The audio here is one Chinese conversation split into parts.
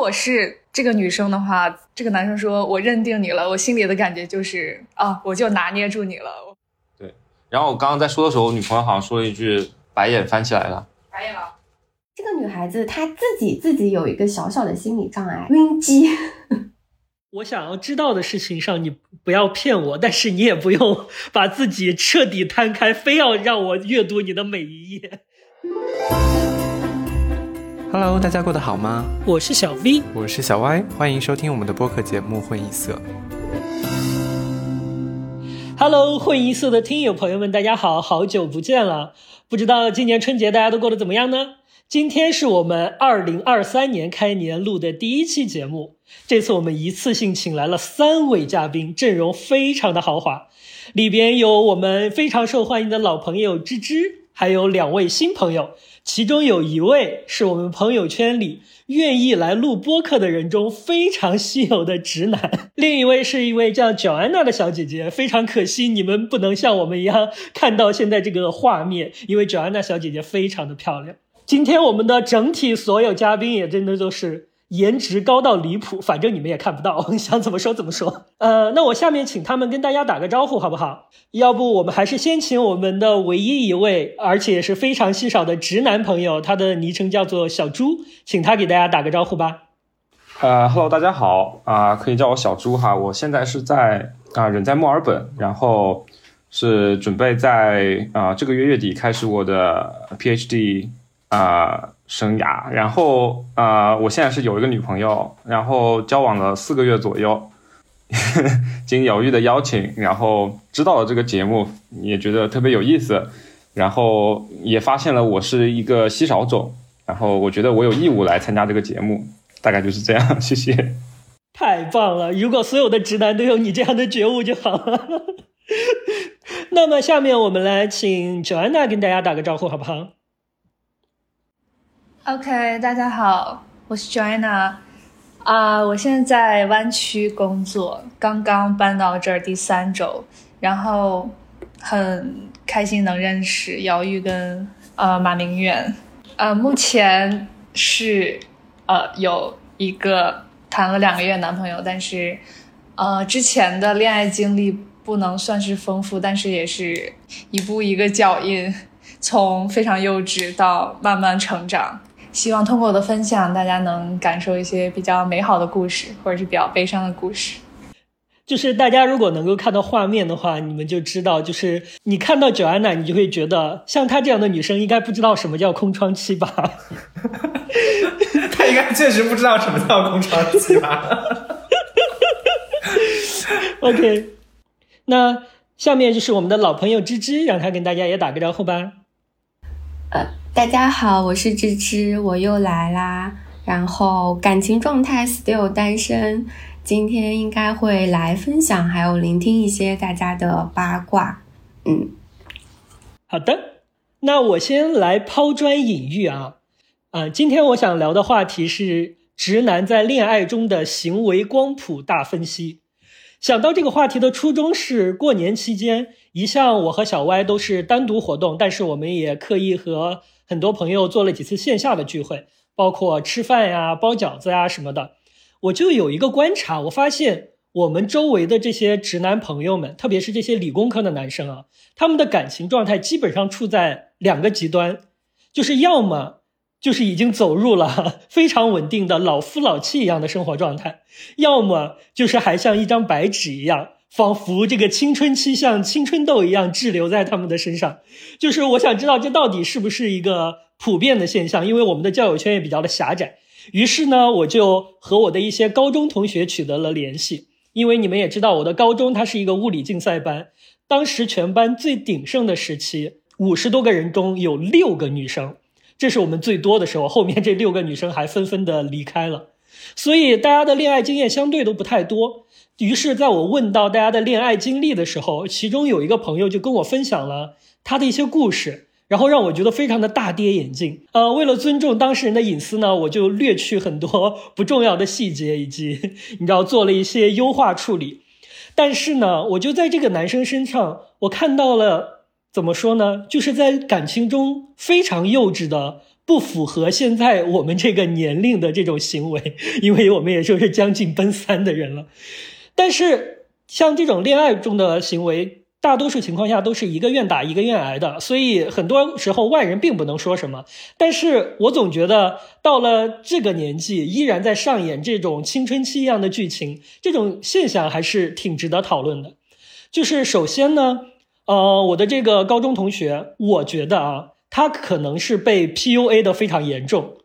我是这个女生的话，这个男生说我认定你了，我心里的感觉就是啊，我就拿捏住你了。对，然后我刚刚在说的时候，我女朋友好像说了一句，白眼翻起来了。白眼了。这个女孩子她自己自己有一个小小的心理障碍，晕机。我想要知道的事情上，你不要骗我，但是你也不用把自己彻底摊开，非要让我阅读你的每一页。Hello，大家过得好吗？我是小 V，我是小 Y，欢迎收听我们的播客节目《混一色》。Hello，混一色的听友朋友们，大家好，好久不见了，不知道今年春节大家都过得怎么样呢？今天是我们二零二三年开年录的第一期节目。这次我们一次性请来了三位嘉宾，阵容非常的豪华。里边有我们非常受欢迎的老朋友芝芝，还有两位新朋友。其中有一位是我们朋友圈里愿意来录播客的人中非常稀有的直男，另一位是一位叫乔安娜的小姐姐。非常可惜，你们不能像我们一样看到现在这个画面，因为乔安娜小姐姐非常的漂亮。今天我们的整体所有嘉宾也真的都是颜值高到离谱，反正你们也看不到，想怎么说怎么说。呃，那我下面请他们跟大家打个招呼好不好？要不我们还是先请我们的唯一一位，而且是非常稀少的直男朋友，他的昵称叫做小猪，请他给大家打个招呼吧。呃，Hello，大家好啊，可以叫我小猪哈。我现在是在啊，人在墨尔本，然后是准备在啊这个月月底开始我的 PhD。啊，生涯，然后啊，我现在是有一个女朋友，然后交往了四个月左右，经犹豫的邀请，然后知道了这个节目，也觉得特别有意思，然后也发现了我是一个稀少种，然后我觉得我有义务来参加这个节目，大概就是这样，谢谢。太棒了，如果所有的直男都有你这样的觉悟就好了。那么下面我们来请 Joanna 跟大家打个招呼，好不好？OK，大家好，我是 Joanna，啊，我现在在湾区工作，刚刚搬到这儿第三周，然后很开心能认识姚玉跟呃马明远，呃，目前是呃有一个谈了两个月男朋友，但是呃之前的恋爱经历不能算是丰富，但是也是一步一个脚印，从非常幼稚到慢慢成长。希望通过我的分享，大家能感受一些比较美好的故事，或者是比较悲伤的故事。就是大家如果能够看到画面的话，你们就知道，就是你看到九安娜，你就会觉得像她这样的女生应该不知道什么叫空窗期吧？她应该确实不知道什么叫空窗期吧？OK，那下面就是我们的老朋友芝芝，让她跟大家也打个招呼吧。呃。大家好，我是芝芝，我又来啦。然后感情状态 still 单身，今天应该会来分享，还有聆听一些大家的八卦。嗯，好的，那我先来抛砖引玉啊。啊，今天我想聊的话题是直男在恋爱中的行为光谱大分析。想到这个话题的初衷是过年期间，一向我和小歪都是单独活动，但是我们也刻意和。很多朋友做了几次线下的聚会，包括吃饭呀、包饺子呀什么的。我就有一个观察，我发现我们周围的这些直男朋友们，特别是这些理工科的男生啊，他们的感情状态基本上处在两个极端，就是要么就是已经走入了 非常稳定的老夫老妻一样的生活状态，要么就是还像一张白纸一样。仿佛这个青春期像青春痘一样滞留在他们的身上，就是我想知道这到底是不是一个普遍的现象？因为我们的交友圈也比较的狭窄。于是呢，我就和我的一些高中同学取得了联系。因为你们也知道，我的高中它是一个物理竞赛班，当时全班最鼎盛的时期，五十多个人中有六个女生，这是我们最多的时候。后面这六个女生还纷纷的离开了，所以大家的恋爱经验相对都不太多。于是，在我问到大家的恋爱经历的时候，其中有一个朋友就跟我分享了他的一些故事，然后让我觉得非常的大跌眼镜。呃，为了尊重当事人的隐私呢，我就略去很多 不重要的细节，以及你知道做了一些优化处理。但是呢，我就在这个男生身上，我看到了怎么说呢？就是在感情中非常幼稚的不符合现在我们这个年龄的这种行为，因为我们也就是将近奔三的人了。但是像这种恋爱中的行为，大多数情况下都是一个愿打一个愿挨的，所以很多时候外人并不能说什么。但是我总觉得到了这个年纪，依然在上演这种青春期一样的剧情，这种现象还是挺值得讨论的。就是首先呢，呃，我的这个高中同学，我觉得啊，他可能是被 PUA 的非常严重。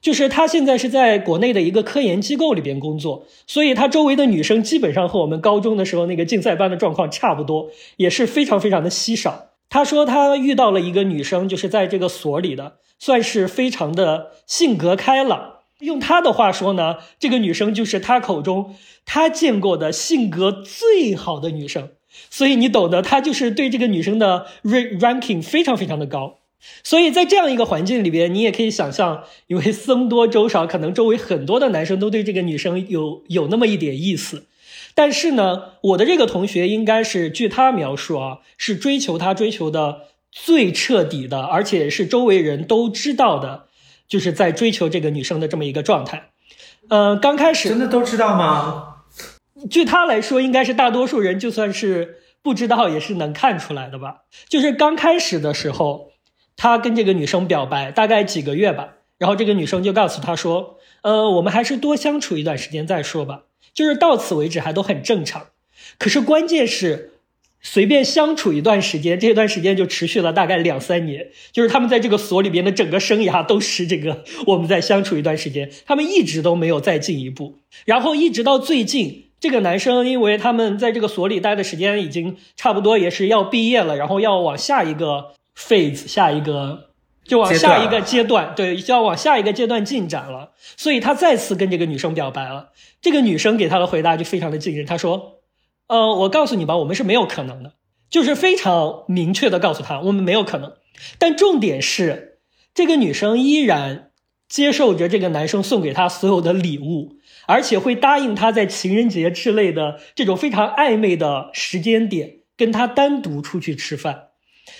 就是他现在是在国内的一个科研机构里边工作，所以他周围的女生基本上和我们高中的时候那个竞赛班的状况差不多，也是非常非常的稀少。他说他遇到了一个女生，就是在这个所里的，算是非常的性格开朗。用他的话说呢，这个女生就是他口中他见过的性格最好的女生。所以你懂得，他就是对这个女生的 ranking 非常非常的高。所以在这样一个环境里边，你也可以想象，因为僧多粥少，可能周围很多的男生都对这个女生有有那么一点意思。但是呢，我的这个同学应该是据他描述啊，是追求他追求的最彻底的，而且是周围人都知道的，就是在追求这个女生的这么一个状态。嗯，刚开始真的都知道吗？据他来说，应该是大多数人就算是不知道，也是能看出来的吧。就是刚开始的时候。他跟这个女生表白，大概几个月吧，然后这个女生就告诉他说：“呃，我们还是多相处一段时间再说吧。”就是到此为止还都很正常。可是关键是，随便相处一段时间，这段时间就持续了大概两三年。就是他们在这个所里边的整个生涯都是这个，我们在相处一段时间，他们一直都没有再进一步。然后一直到最近，这个男生因为他们在这个所里待的时间已经差不多，也是要毕业了，然后要往下一个。phase 下一个就往下一个阶段，对，就要往下一个阶段进展了。所以他再次跟这个女生表白了。这个女生给他的回答就非常的惊人，她说：“呃，我告诉你吧，我们是没有可能的，就是非常明确的告诉他，我们没有可能。但重点是，这个女生依然接受着这个男生送给她所有的礼物，而且会答应他在情人节之类的这种非常暧昧的时间点跟他单独出去吃饭。”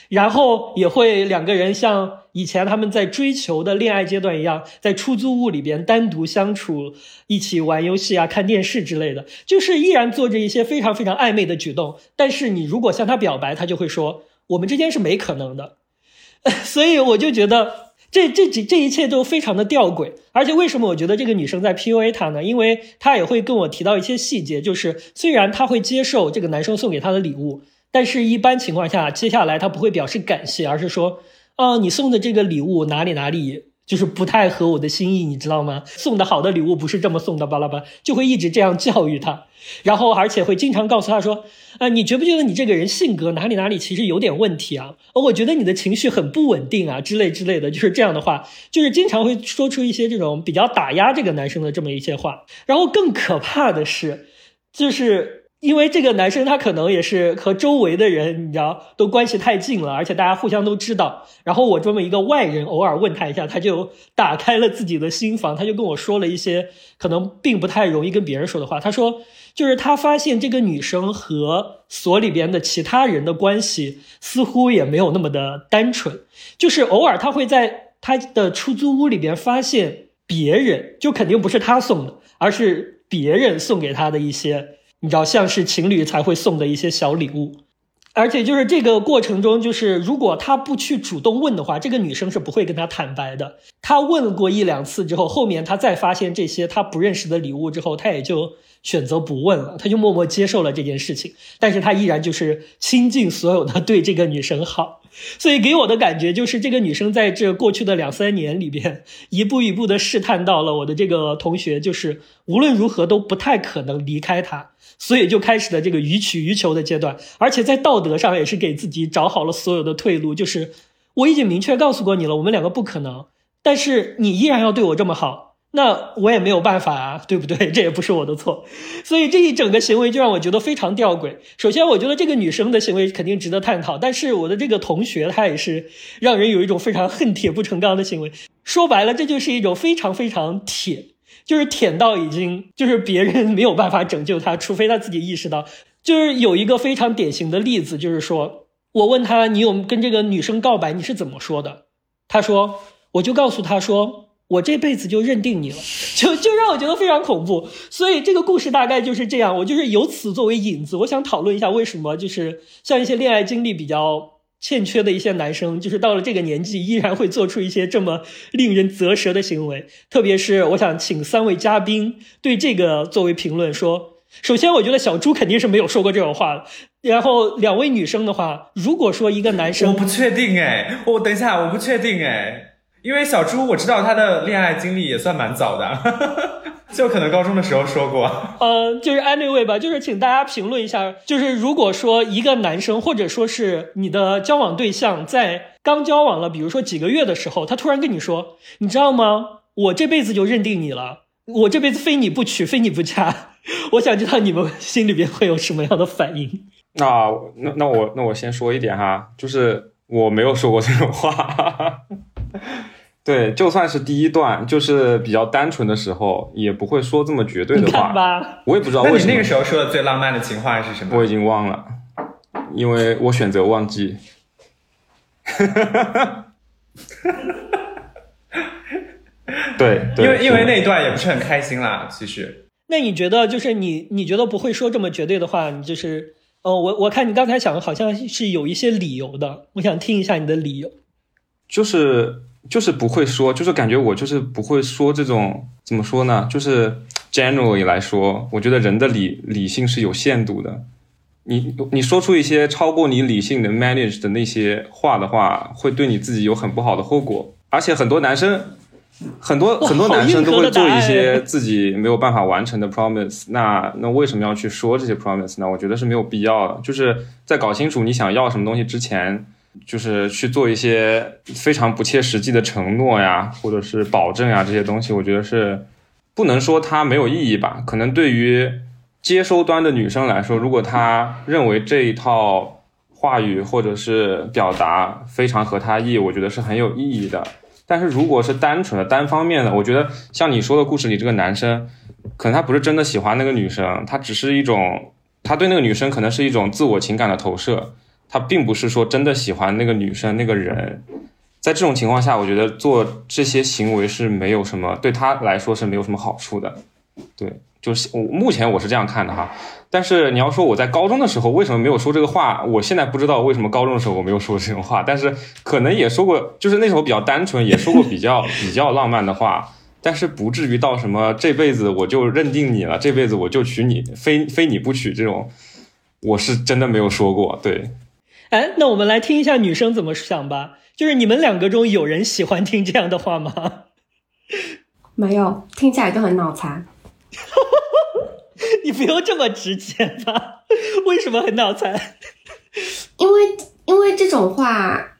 然后也会两个人像以前他们在追求的恋爱阶段一样，在出租屋里边单独相处，一起玩游戏啊、看电视之类的，就是依然做着一些非常非常暧昧的举动。但是你如果向他表白，他就会说我们之间是没可能的。所以我就觉得这这几这一切都非常的吊诡。而且为什么我觉得这个女生在 PUA 他呢？因为她也会跟我提到一些细节，就是虽然她会接受这个男生送给她的礼物。但是，一般情况下，接下来他不会表示感谢，而是说，啊，你送的这个礼物哪里哪里就是不太合我的心意，你知道吗？送的好的礼物不是这么送的，巴拉巴，就会一直这样教育他，然后而且会经常告诉他说，啊，你觉不觉得你这个人性格哪里哪里其实有点问题啊？我觉得你的情绪很不稳定啊，之类之类的，就是这样的话，就是经常会说出一些这种比较打压这个男生的这么一些话。然后更可怕的是，就是。因为这个男生他可能也是和周围的人，你知道，都关系太近了，而且大家互相都知道。然后我这么一个外人偶尔问他一下，他就打开了自己的心房，他就跟我说了一些可能并不太容易跟别人说的话。他说，就是他发现这个女生和所里边的其他人的关系似乎也没有那么的单纯，就是偶尔他会在他的出租屋里边发现别人，就肯定不是他送的，而是别人送给他的一些。你知道，像是情侣才会送的一些小礼物，而且就是这个过程中，就是如果他不去主动问的话，这个女生是不会跟他坦白的。他问过一两次之后，后面他再发现这些他不认识的礼物之后，他也就。选择不问了，他就默默接受了这件事情，但是他依然就是倾尽所有的对这个女生好，所以给我的感觉就是这个女生在这过去的两三年里边，一步一步的试探到了我的这个同学，就是无论如何都不太可能离开他，所以就开始了这个予取予求的阶段，而且在道德上也是给自己找好了所有的退路，就是我已经明确告诉过你了，我们两个不可能，但是你依然要对我这么好。那我也没有办法啊，对不对？这也不是我的错，所以这一整个行为就让我觉得非常吊诡。首先，我觉得这个女生的行为肯定值得探讨，但是我的这个同学她也是让人有一种非常恨铁不成钢的行为。说白了，这就是一种非常非常铁，就是舔到已经就是别人没有办法拯救他，除非他自己意识到。就是有一个非常典型的例子，就是说我问他你有跟这个女生告白，你是怎么说的？他说。我就告诉他说，我这辈子就认定你了，就就让我觉得非常恐怖。所以这个故事大概就是这样。我就是由此作为引子，我想讨论一下为什么就是像一些恋爱经历比较欠缺的一些男生，就是到了这个年纪依然会做出一些这么令人啧舌的行为。特别是我想请三位嘉宾对这个作为评论说。首先，我觉得小猪肯定是没有说过这种话的。然后，两位女生的话，如果说一个男生，我不确定哎，我等一下，我不确定哎，因为小猪我知道他的恋爱经历也算蛮早的，就可能高中的时候说过。呃，就是 anyway 吧，就是请大家评论一下，就是如果说一个男生或者说是你的交往对象在刚交往了，比如说几个月的时候，他突然跟你说，你知道吗？我这辈子就认定你了。我这辈子非你不娶，非你不嫁。我想知道你们心里边会有什么样的反应？那那那我那我先说一点哈，就是我没有说过这种话。对，就算是第一段，就是比较单纯的时候，也不会说这么绝对的话。我也不知道为什么。那你那个时候说的最浪漫的情话是什么？我已经忘了，因为我选择忘记。对，因为因为那一段也不是很开心啦，其实。那你觉得，就是你你觉得不会说这么绝对的话，你就是，哦，我我看你刚才讲的好像是有一些理由的，我想听一下你的理由。就是就是不会说，就是感觉我就是不会说这种怎么说呢？就是 generally 来说，我觉得人的理理性是有限度的。你你说出一些超过你理性的 manage 的那些话的话，会对你自己有很不好的后果，而且很多男生。很多很多男生都会做一些 自己没有办法完成的 promise，那那为什么要去说这些 promise 呢？我觉得是没有必要的。就是在搞清楚你想要什么东西之前，就是去做一些非常不切实际的承诺呀，或者是保证呀，这些东西，我觉得是不能说它没有意义吧。可能对于接收端的女生来说，如果她认为这一套话语或者是表达非常合她意，我觉得是很有意义的。但是如果是单纯的单方面的，我觉得像你说的故事里这个男生，可能他不是真的喜欢那个女生，他只是一种他对那个女生可能是一种自我情感的投射，他并不是说真的喜欢那个女生那个人。在这种情况下，我觉得做这些行为是没有什么对他来说是没有什么好处的，对。就是我目前我是这样看的哈，但是你要说我在高中的时候为什么没有说这个话，我现在不知道为什么高中的时候我没有说这种话，但是可能也说过，就是那时候比较单纯，也说过比较 比较浪漫的话，但是不至于到什么这辈子我就认定你了，这辈子我就娶你，非非你不娶这种，我是真的没有说过。对，哎，那我们来听一下女生怎么想吧，就是你们两个中有人喜欢听这样的话吗？没有，听起来就很脑残。你不用这么直接吧？为什么很脑残？因为因为这种话，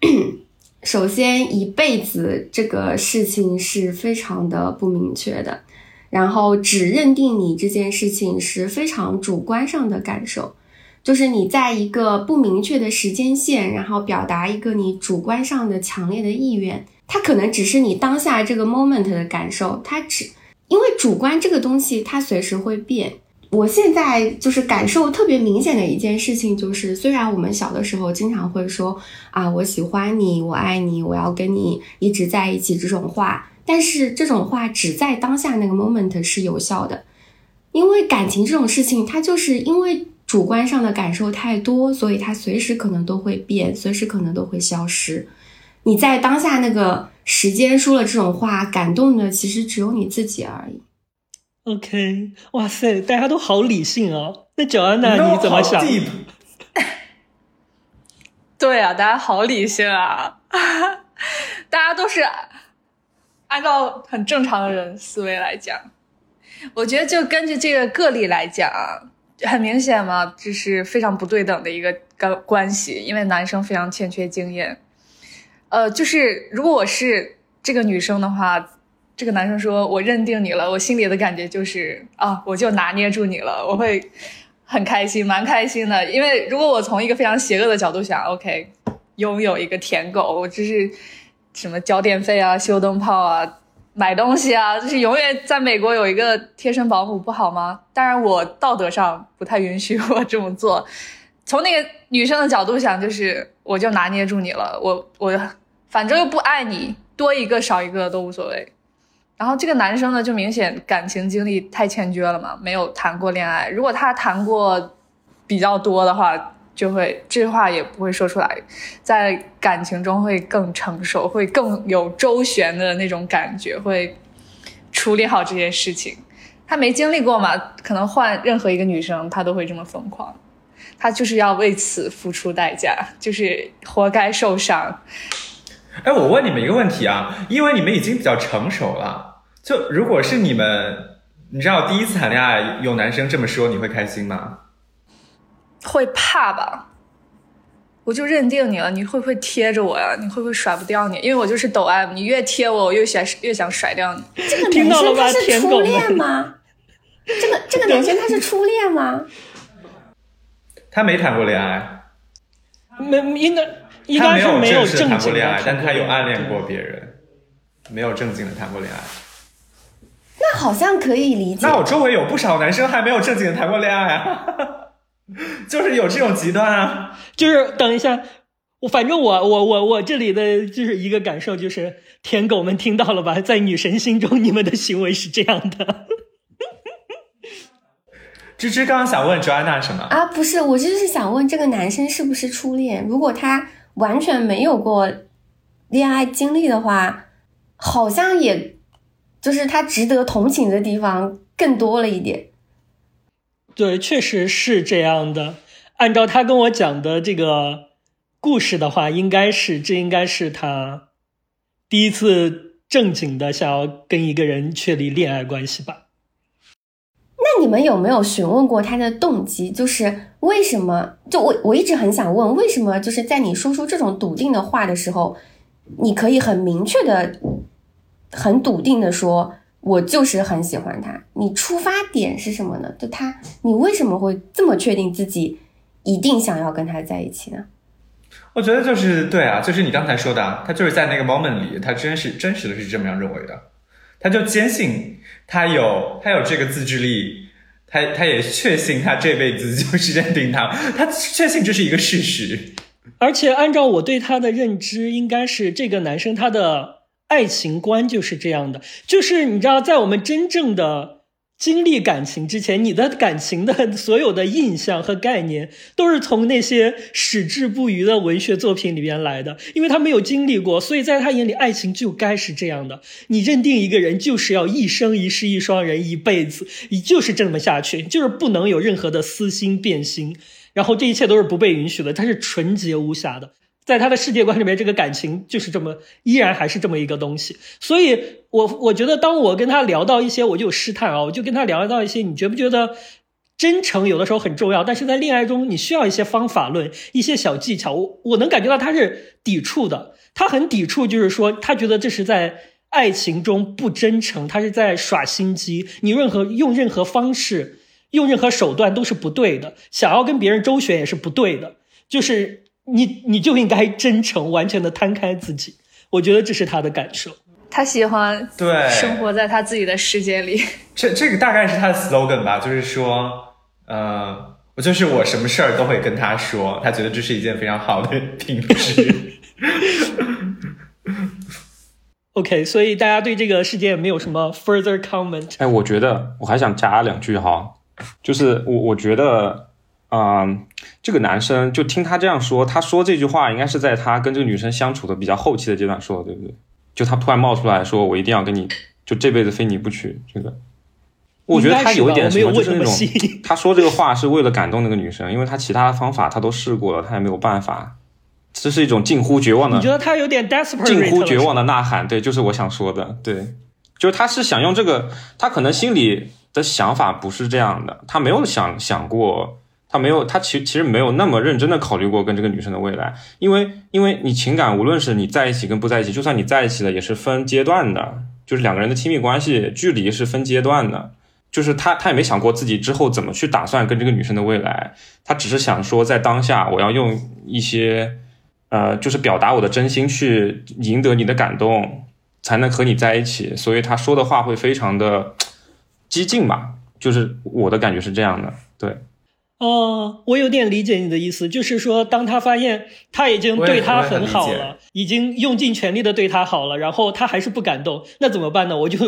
首先一辈子这个事情是非常的不明确的，然后只认定你这件事情是非常主观上的感受，就是你在一个不明确的时间线，然后表达一个你主观上的强烈的意愿，它可能只是你当下这个 moment 的感受，它只。因为主观这个东西，它随时会变。我现在就是感受特别明显的一件事情，就是虽然我们小的时候经常会说啊，我喜欢你，我爱你，我要跟你一直在一起这种话，但是这种话只在当下那个 moment 是有效的。因为感情这种事情，它就是因为主观上的感受太多，所以它随时可能都会变，随时可能都会消失。你在当下那个。时间说了这种话，感动的其实只有你自己而已。OK，哇塞，大家都好理性哦。那九安娜你怎么想？对啊，大家好理性啊！大家都是按照很正常的人思维来讲。我觉得就根据这个个例来讲，很明显嘛，这是非常不对等的一个关关系，因为男生非常欠缺经验。呃，就是如果我是这个女生的话，这个男生说我认定你了，我心里的感觉就是啊，我就拿捏住你了，我会很开心，蛮开心的。因为如果我从一个非常邪恶的角度想，OK，拥有一个舔狗，我就是什么交电费啊、修灯泡啊、买东西啊，就是永远在美国有一个贴身保姆，不好吗？当然，我道德上不太允许我这么做。从那个女生的角度想，就是我就拿捏住你了，我我。反正又不爱你，多一个少一个都无所谓。然后这个男生呢，就明显感情经历太欠缺了嘛，没有谈过恋爱。如果他谈过比较多的话，就会这话也不会说出来，在感情中会更成熟，会更有周旋的那种感觉，会处理好这些事情。他没经历过嘛，可能换任何一个女生，他都会这么疯狂。他就是要为此付出代价，就是活该受伤。哎，我问你们一个问题啊，因为你们已经比较成熟了。就如果是你们，你知道第一次谈恋爱有男生这么说，你会开心吗？会怕吧？我就认定你了，你会不会贴着我呀？你会不会甩不掉你？因为我就是抖 M，你越贴我，我越想越想甩掉你。这个男生他是初恋吗？这个这个男生他是初恋吗？他没谈过恋爱，没应该应该是没有正经谈过恋爱，但他有暗恋过别人，没有正经的谈过恋爱。那好像可以理解。那我周围有不少男生还没有正经的谈过恋爱啊，就是有这种极端啊。就是等一下，我反正我我我我这里的就是一个感受，就是舔狗们听到了吧？在女神心中，你们的行为是这样的。芝芝刚刚想问 Joanna 什么啊？不是，我就是想问这个男生是不是初恋？如果他完全没有过恋爱经历的话，好像也。就是他值得同情的地方更多了一点，对，确实是这样的。按照他跟我讲的这个故事的话，应该是这应该是他第一次正经的想要跟一个人确立恋爱关系吧。那你们有没有询问过他的动机？就是为什么？就我我一直很想问，为什么就是在你说出这种笃定的话的时候，你可以很明确的。很笃定的说，我就是很喜欢他。你出发点是什么呢？就他，你为什么会这么确定自己一定想要跟他在一起呢？我觉得就是对啊，就是你刚才说的，他就是在那个 moment 里，他真是真实的是这么样认为的。他就坚信他有他有这个自制力，他他也确信他这辈子就是认定他，他确信这是一个事实。而且按照我对他的认知，应该是这个男生他的。爱情观就是这样的，就是你知道，在我们真正的经历感情之前，你的感情的所有的印象和概念，都是从那些矢志不渝的文学作品里边来的。因为他没有经历过，所以在他眼里，爱情就该是这样的。你认定一个人就是要一生一世一双人，一辈子，你就是这么下去，就是不能有任何的私心变心，然后这一切都是不被允许的，它是纯洁无瑕的。在他的世界观里面，这个感情就是这么，依然还是这么一个东西。所以，我我觉得，当我跟他聊到一些，我就试探啊，我就跟他聊到一些，你觉不觉得真诚有的时候很重要？但是在恋爱中，你需要一些方法论，一些小技巧。我我能感觉到他是抵触的，他很抵触，就是说，他觉得这是在爱情中不真诚，他是在耍心机。你任何用任何方式，用任何手段都是不对的，想要跟别人周旋也是不对的，就是。你你就应该真诚，完全的摊开自己。我觉得这是他的感受。他喜欢对生活在他自己的世界里。这这个大概是他的 slogan 吧，就是说，呃，我就是我什么事儿都会跟他说，他觉得这是一件非常好的品质。OK，所以大家对这个事件没有什么 further comment？哎，我觉得我还想加两句哈，就是我我觉得。嗯，这个男生就听他这样说，他说这句话应该是在他跟这个女生相处的比较后期的阶段说的，对不对？就他突然冒出来说，我一定要跟你，就这辈子非你不娶。这个，我觉得他有一点什么，就是那种 他说这个话是为了感动那个女生，因为他其他的方法他都试过了，他也没有办法。这是一种近乎绝望的，你觉得他有点 desperate，近乎绝望的呐喊，对，就是我想说的，对，就是他是想用这个，他可能心里的想法不是这样的，他没有想想过。他没有，他其其实没有那么认真的考虑过跟这个女生的未来，因为因为你情感无论是你在一起跟不在一起，就算你在一起了，也是分阶段的，就是两个人的亲密关系距离是分阶段的，就是他他也没想过自己之后怎么去打算跟这个女生的未来，他只是想说在当下我要用一些呃，就是表达我的真心去赢得你的感动，才能和你在一起，所以他说的话会非常的激进吧，就是我的感觉是这样的，对。哦，我有点理解你的意思，就是说，当他发现他已经对他很好了，已经用尽全力的对他好了，然后他还是不感动，那怎么办呢？我就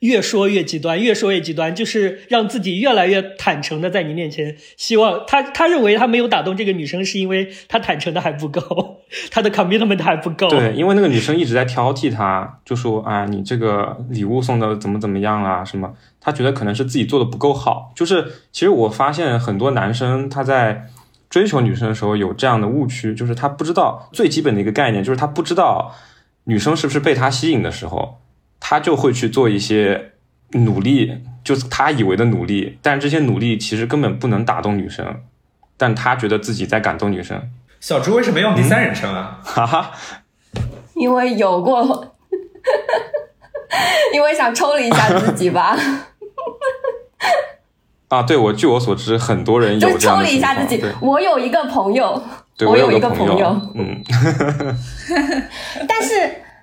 越说越极端，越说越极端，就是让自己越来越坦诚的在你面前，希望他他认为他没有打动这个女生，是因为他坦诚的还不够，他的 commitment 还不够。对，因为那个女生一直在挑剔他，就说啊，你这个礼物送的怎么怎么样啊，什么？他觉得可能是自己做的不够好。就是其实我发现很多男生他在追求女生的时候有这样的误区，就是他不知道最基本的一个概念，就是他不知道女生是不是被他吸引的时候，他就会去做一些努力，就是他以为的努力，但这些努力其实根本不能打动女生，但他觉得自己在感动女生，小猪为什么用第三人称啊？哈哈。因为有过，因为想抽离一下自己吧，啊，对我据我所知，很多人就是抽有这样的离一下自己。我有一个朋友，对我有一个有朋朋友嗯，但是，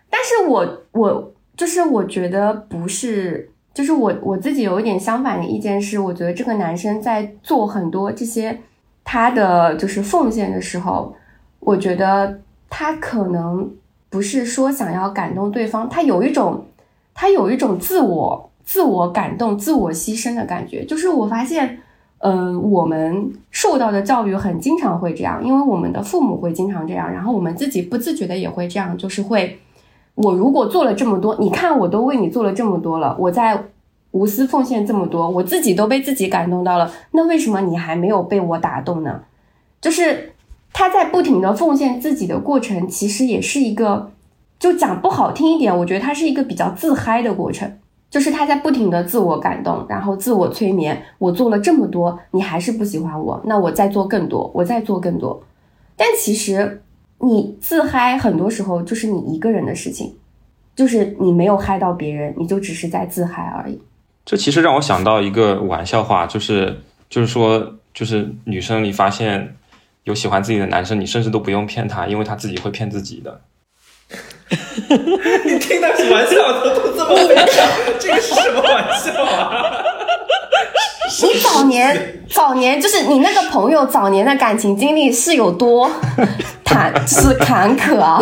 但是我我就是我觉得不是，就是我我自己有一点相反的意见是，我觉得这个男生在做很多这些他的就是奉献的时候，我觉得他可能不是说想要感动对方，他有一种他有一种自我自我感动、自我牺牲的感觉，就是我发现。嗯，我们受到的教育很经常会这样，因为我们的父母会经常这样，然后我们自己不自觉的也会这样，就是会，我如果做了这么多，你看我都为你做了这么多了，我在无私奉献这么多，我自己都被自己感动到了，那为什么你还没有被我打动呢？就是他在不停的奉献自己的过程，其实也是一个，就讲不好听一点，我觉得他是一个比较自嗨的过程。就是他在不停的自我感动，然后自我催眠。我做了这么多，你还是不喜欢我，那我再做更多，我再做更多。但其实你自嗨，很多时候就是你一个人的事情，就是你没有嗨到别人，你就只是在自嗨而已。这其实让我想到一个玩笑话，就是就是说，就是女生你发现有喜欢自己的男生，你甚至都不用骗他，因为他自己会骗自己的。你玩笑都都这么玩笑，这个是什么玩笑啊？你早年早年就是你那个朋友早年的感情经历是有多坎是坎坷啊？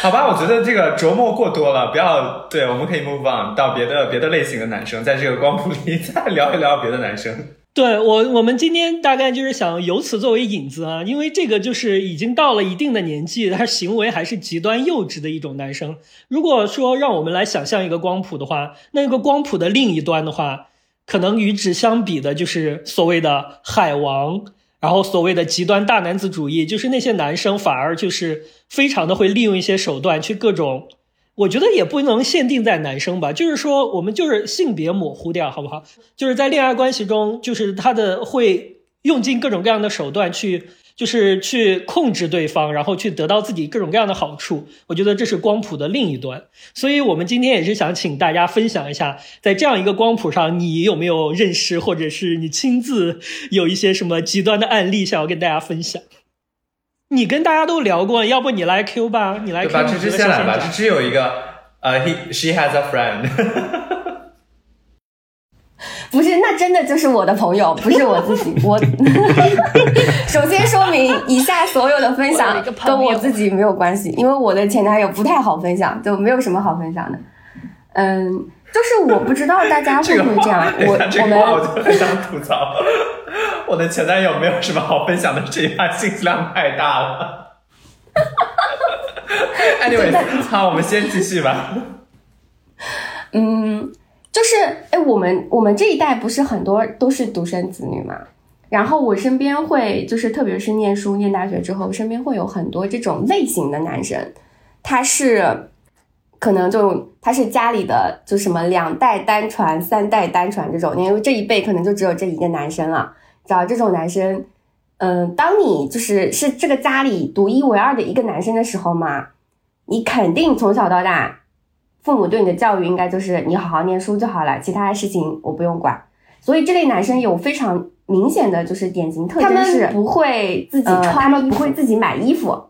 好吧，我觉得这个琢磨过多了，不要对，我们可以 move on 到别的别的类型的男生，在这个光谱里再聊一聊别的男生。对我，我们今天大概就是想由此作为引子啊，因为这个就是已经到了一定的年纪，他行为还是极端幼稚的一种男生。如果说让我们来想象一个光谱的话，那个光谱的另一端的话，可能与之相比的就是所谓的海王，然后所谓的极端大男子主义，就是那些男生反而就是非常的会利用一些手段去各种。我觉得也不能限定在男生吧，就是说我们就是性别模糊掉，好不好？就是在恋爱关系中，就是他的会用尽各种各样的手段去，就是去控制对方，然后去得到自己各种各样的好处。我觉得这是光谱的另一端，所以我们今天也是想请大家分享一下，在这样一个光谱上，你有没有认识，或者是你亲自有一些什么极端的案例想要跟大家分享？你跟大家都聊过，要不你来 Q 吧，你来对 Q 吧？芝芝先来吧，芝芝有一个呃，he she has a friend，不是，那真的就是我的朋友，不是我自己。我 首先说明，以下所有的分享跟我自己没有关系，因为我的前男友不太好分享，就没有什么好分享的。嗯，就是我不知道大家会不会这样话，，我我个话我们就很想吐槽。我的前男友没有什么好分享的，这一趴信息量太大了。Anyway，好，我们先继续吧。嗯，就是哎，我们我们这一代不是很多都是独生子女嘛？然后我身边会就是特别是念书念大学之后，身边会有很多这种类型的男生，他是可能就他是家里的就什么两代单传、三代单传这种，因为这一辈可能就只有这一个男生了。知道这种男生，嗯，当你就是是这个家里独一无二的一个男生的时候嘛，你肯定从小到大，父母对你的教育应该就是你好好念书就好了，其他的事情我不用管。所以这类男生有非常明显的就是典型特征是不会自己穿、他们不会自己买衣服，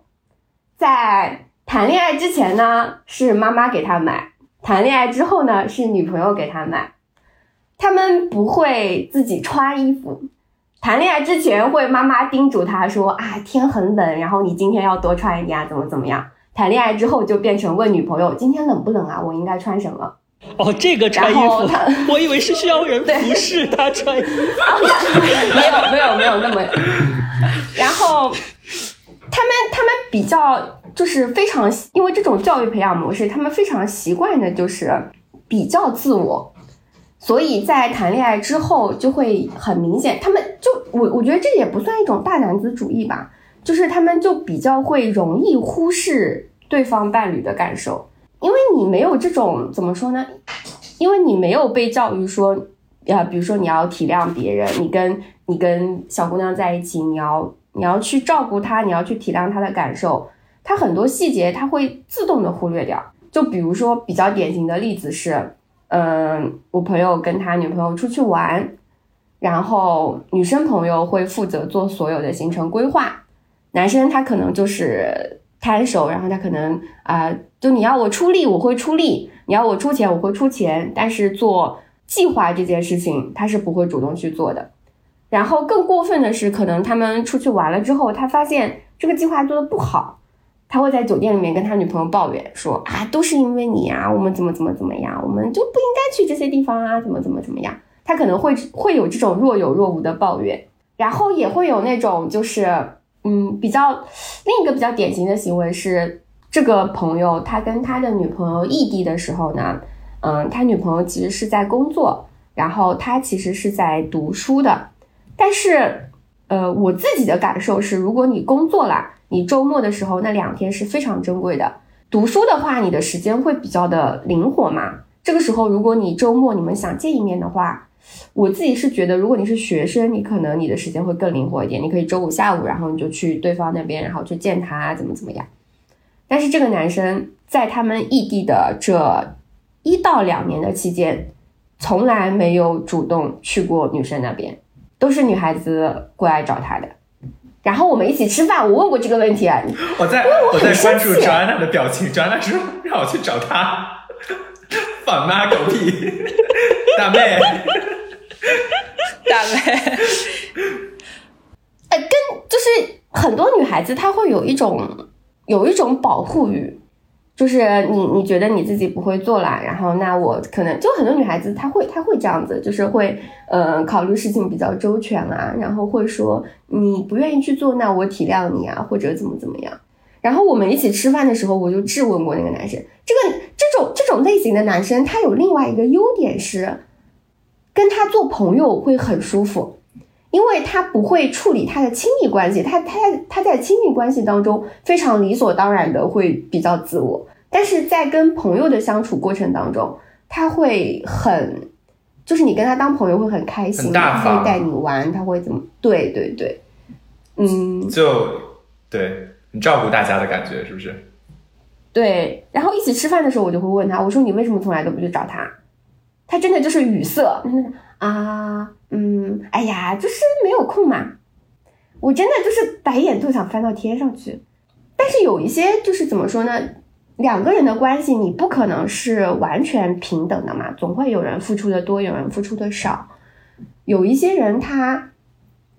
在谈恋爱之前呢是妈妈给他买，谈恋爱之后呢是女朋友给他买。他们不会自己穿衣服。谈恋爱之前会妈妈叮嘱他说啊，天很冷，然后你今天要多穿一点啊，怎么怎么样。谈恋爱之后就变成问女朋友今天冷不冷啊，我应该穿什么。哦，这个穿衣服，我以为是需要人服侍他穿衣服。没有没有没有那么。然后他们他们比较就是非常，因为这种教育培养模式，他们非常习惯的就是比较自我。所以在谈恋爱之后就会很明显，他们就我我觉得这也不算一种大男子主义吧，就是他们就比较会容易忽视对方伴侣的感受，因为你没有这种怎么说呢？因为你没有被教育说，呃，比如说你要体谅别人，你跟你跟小姑娘在一起，你要你要去照顾她，你要去体谅她的感受，她很多细节他会自动的忽略掉。就比如说比较典型的例子是。嗯，我朋友跟他女朋友出去玩，然后女生朋友会负责做所有的行程规划，男生他可能就是摊手，然后他可能啊，就你要我出力，我会出力；你要我出钱，我会出钱。但是做计划这件事情，他是不会主动去做的。然后更过分的是，可能他们出去玩了之后，他发现这个计划做的不好。他会在酒店里面跟他女朋友抱怨说啊，都是因为你啊，我们怎么怎么怎么样，我们就不应该去这些地方啊，怎么怎么怎么样。他可能会会有这种若有若无的抱怨，然后也会有那种就是嗯比较另一个比较典型的行为是，这个朋友他跟他的女朋友异地的时候呢，嗯，他女朋友其实是在工作，然后他其实是在读书的，但是呃，我自己的感受是，如果你工作了。你周末的时候那两天是非常珍贵的。读书的话，你的时间会比较的灵活嘛。这个时候，如果你周末你们想见一面的话，我自己是觉得，如果你是学生，你可能你的时间会更灵活一点。你可以周五下午，然后你就去对方那边，然后去见他，怎么怎么样。但是这个男生在他们异地的这一到两年的期间，从来没有主动去过女生那边，都是女孩子过来找他的。然后我们一起吃饭，我问过这个问题啊。我在我在关注 Joanna 的表情，Joanna 说让我去找他，反妈狗屁，大妹，大妹。哎，跟就是很多女孩子她会有一种有一种保护欲。就是你，你觉得你自己不会做啦，然后那我可能就很多女孩子她会，她会这样子，就是会，呃，考虑事情比较周全啊，然后会说你不愿意去做，那我体谅你啊，或者怎么怎么样。然后我们一起吃饭的时候，我就质问过那个男生，这个这种这种类型的男生，他有另外一个优点是，跟他做朋友会很舒服，因为他不会处理他的亲密关系，他他在他在亲密关系当中非常理所当然的会比较自我。但是在跟朋友的相处过程当中，他会很，就是你跟他当朋友会很开心，他会带你玩，他会怎么？对对对，嗯，就对你照顾大家的感觉是不是？对，然后一起吃饭的时候，我就会问他，我说你为什么从来都不去找他？他真的就是语塞，啊，嗯，哎呀，就是没有空嘛。我真的就是白眼都想翻到天上去。但是有一些就是怎么说呢？两个人的关系，你不可能是完全平等的嘛，总会有人付出的多，有人付出的少。有一些人，他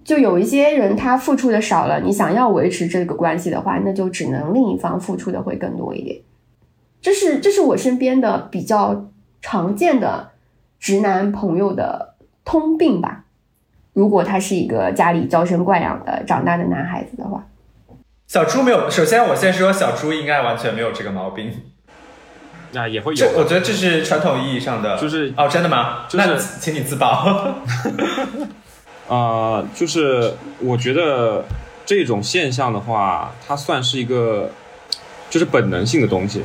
就有一些人，他付出的少了。你想要维持这个关系的话，那就只能另一方付出的会更多一点。这是这是我身边的比较常见的直男朋友的通病吧。如果他是一个家里娇生惯养的长大的男孩子的话。小猪没有，首先我先说，小猪应该完全没有这个毛病。那也会有，我觉得这是传统意义上的，就是哦，真的吗？那请你自爆。啊，就是我觉得这种现象的话，它算是一个，就是本能性的东西。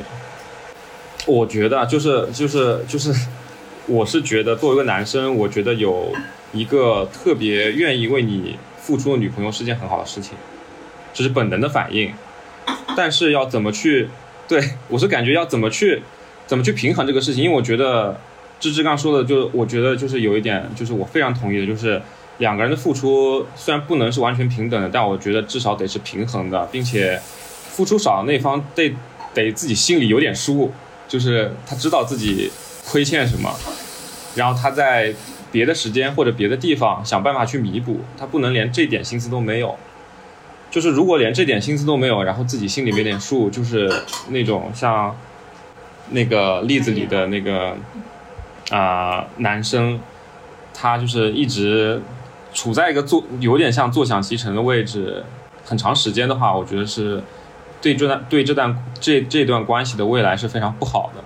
我觉得就是就是就是，我是觉得作为一个男生，我觉得有一个特别愿意为你付出的女朋友是件很好的事情。这是本能的反应，但是要怎么去？对我是感觉要怎么去，怎么去平衡这个事情？因为我觉得芝芝刚说的，就我觉得就是有一点，就是我非常同意的，就是两个人的付出虽然不能是完全平等的，但我觉得至少得是平衡的，并且付出少那方得得自己心里有点数，就是他知道自己亏欠什么。然后他在别的时间或者别的地方想办法去弥补，他不能连这点心思都没有。就是如果连这点心思都没有，然后自己心里没点数，就是那种像那个例子里的那个啊、男生，他就是一直处在一个坐有点像坐享其成的位置，很长时间的话，我觉得是对这段对这段这这段关系的未来是非常不好的。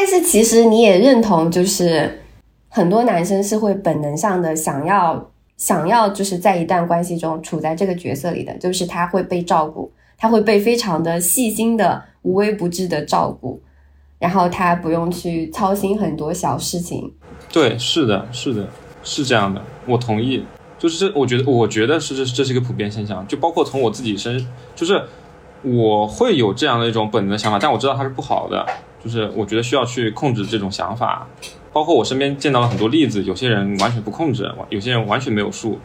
但是其实你也认同，就是很多男生是会本能上的想要想要就是在一段关系中处在这个角色里的，就是他会被照顾，他会被非常的细心的无微不至的照顾，然后他不用去操心很多小事情。对，是的，是的，是这样的，我同意。就是这，我觉得，我觉得是这这是一个普遍现象，就包括从我自己身，就是我会有这样的一种本能的想法，但我知道它是不好的，就是我觉得需要去控制这种想法。包括我身边见到了很多例子，有些人完全不控制，有些人完全没有数，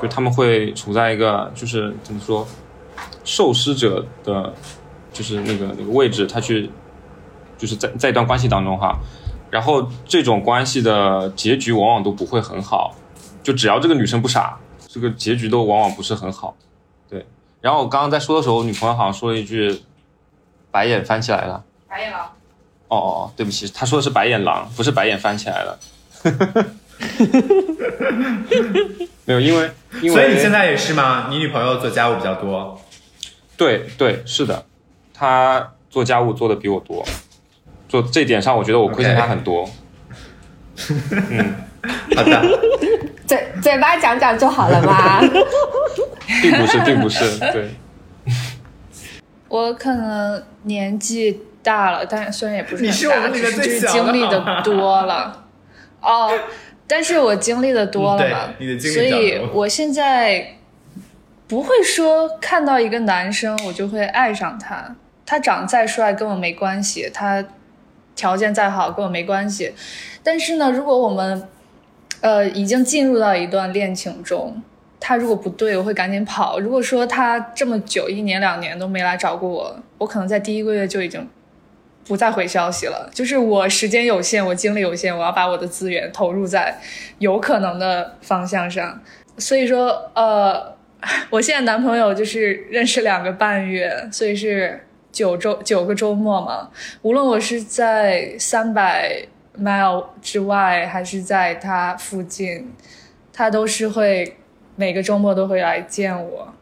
就他们会处在一个就是怎么说，受施者的，就是那个那个位置，他去，就是在在一段关系当中哈，然后这种关系的结局往往都不会很好，就只要这个女生不傻，这个结局都往往不是很好。对，然后我刚刚在说的时候，女朋友好像说了一句，白眼翻起来了。白眼狼。哦哦哦，对不起，他说的是白眼狼，不是白眼翻起来了。没有，因为因为所以你现在也是吗？你女朋友做家务比较多，对对是的，她做家务做的比我多，做这点上我觉得我亏欠她很多。嗯，好的，嘴嘴巴讲讲就好了嘛。并不是，并不是，对，我可能年纪大了，但虽然也不是你很大，是我们里面只是经历的多了。哦，但是我经历的多了所以我现在不会说看到一个男生我就会爱上他，他长得再帅跟我没关系，他条件再好跟我没关系。但是呢，如果我们呃已经进入到一段恋情中，他如果不对，我会赶紧跑。如果说他这么久一年两年都没来找过我，我可能在第一个月就已经不再回消息了。就是我时间有限，我精力有限，我要把我的资源投入在有可能的方向上。所以说，呃，我现在男朋友就是认识两个半月，所以是九周九个周末嘛。无论我是在三百 mile 之外，还是在他附近，他都是会每个周末都会来见我。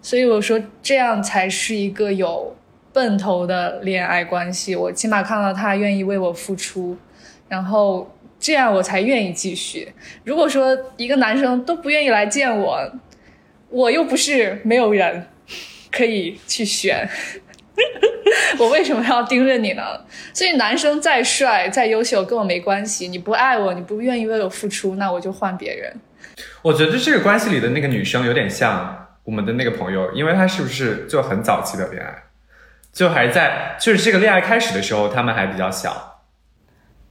所以我说，这样才是一个有奔头的恋爱关系。我起码看到他愿意为我付出，然后这样我才愿意继续。如果说一个男生都不愿意来见我，我又不是没有人可以去选，我为什么要盯着你呢？所以男生再帅再优秀跟我没关系，你不爱我，你不愿意为我付出，那我就换别人。我觉得这个关系里的那个女生有点像我们的那个朋友，因为她是不是就很早期的恋爱，就还在就是这个恋爱开始的时候，他们还比较小。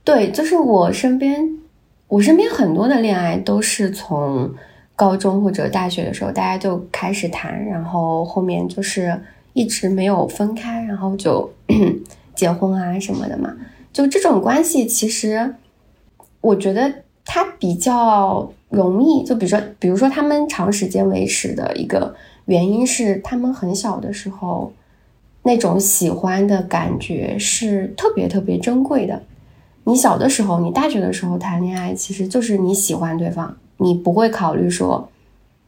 对，就是我身边，我身边很多的恋爱都是从高中或者大学的时候，大家就开始谈，然后后面就是一直没有分开，然后就 结婚啊什么的嘛。就这种关系，其实我觉得它比较容易。就比如说，比如说他们长时间维持的一个原因是，他们很小的时候那种喜欢的感觉是特别特别珍贵的。你小的时候，你大学的时候谈恋爱，其实就是你喜欢对方，你不会考虑说，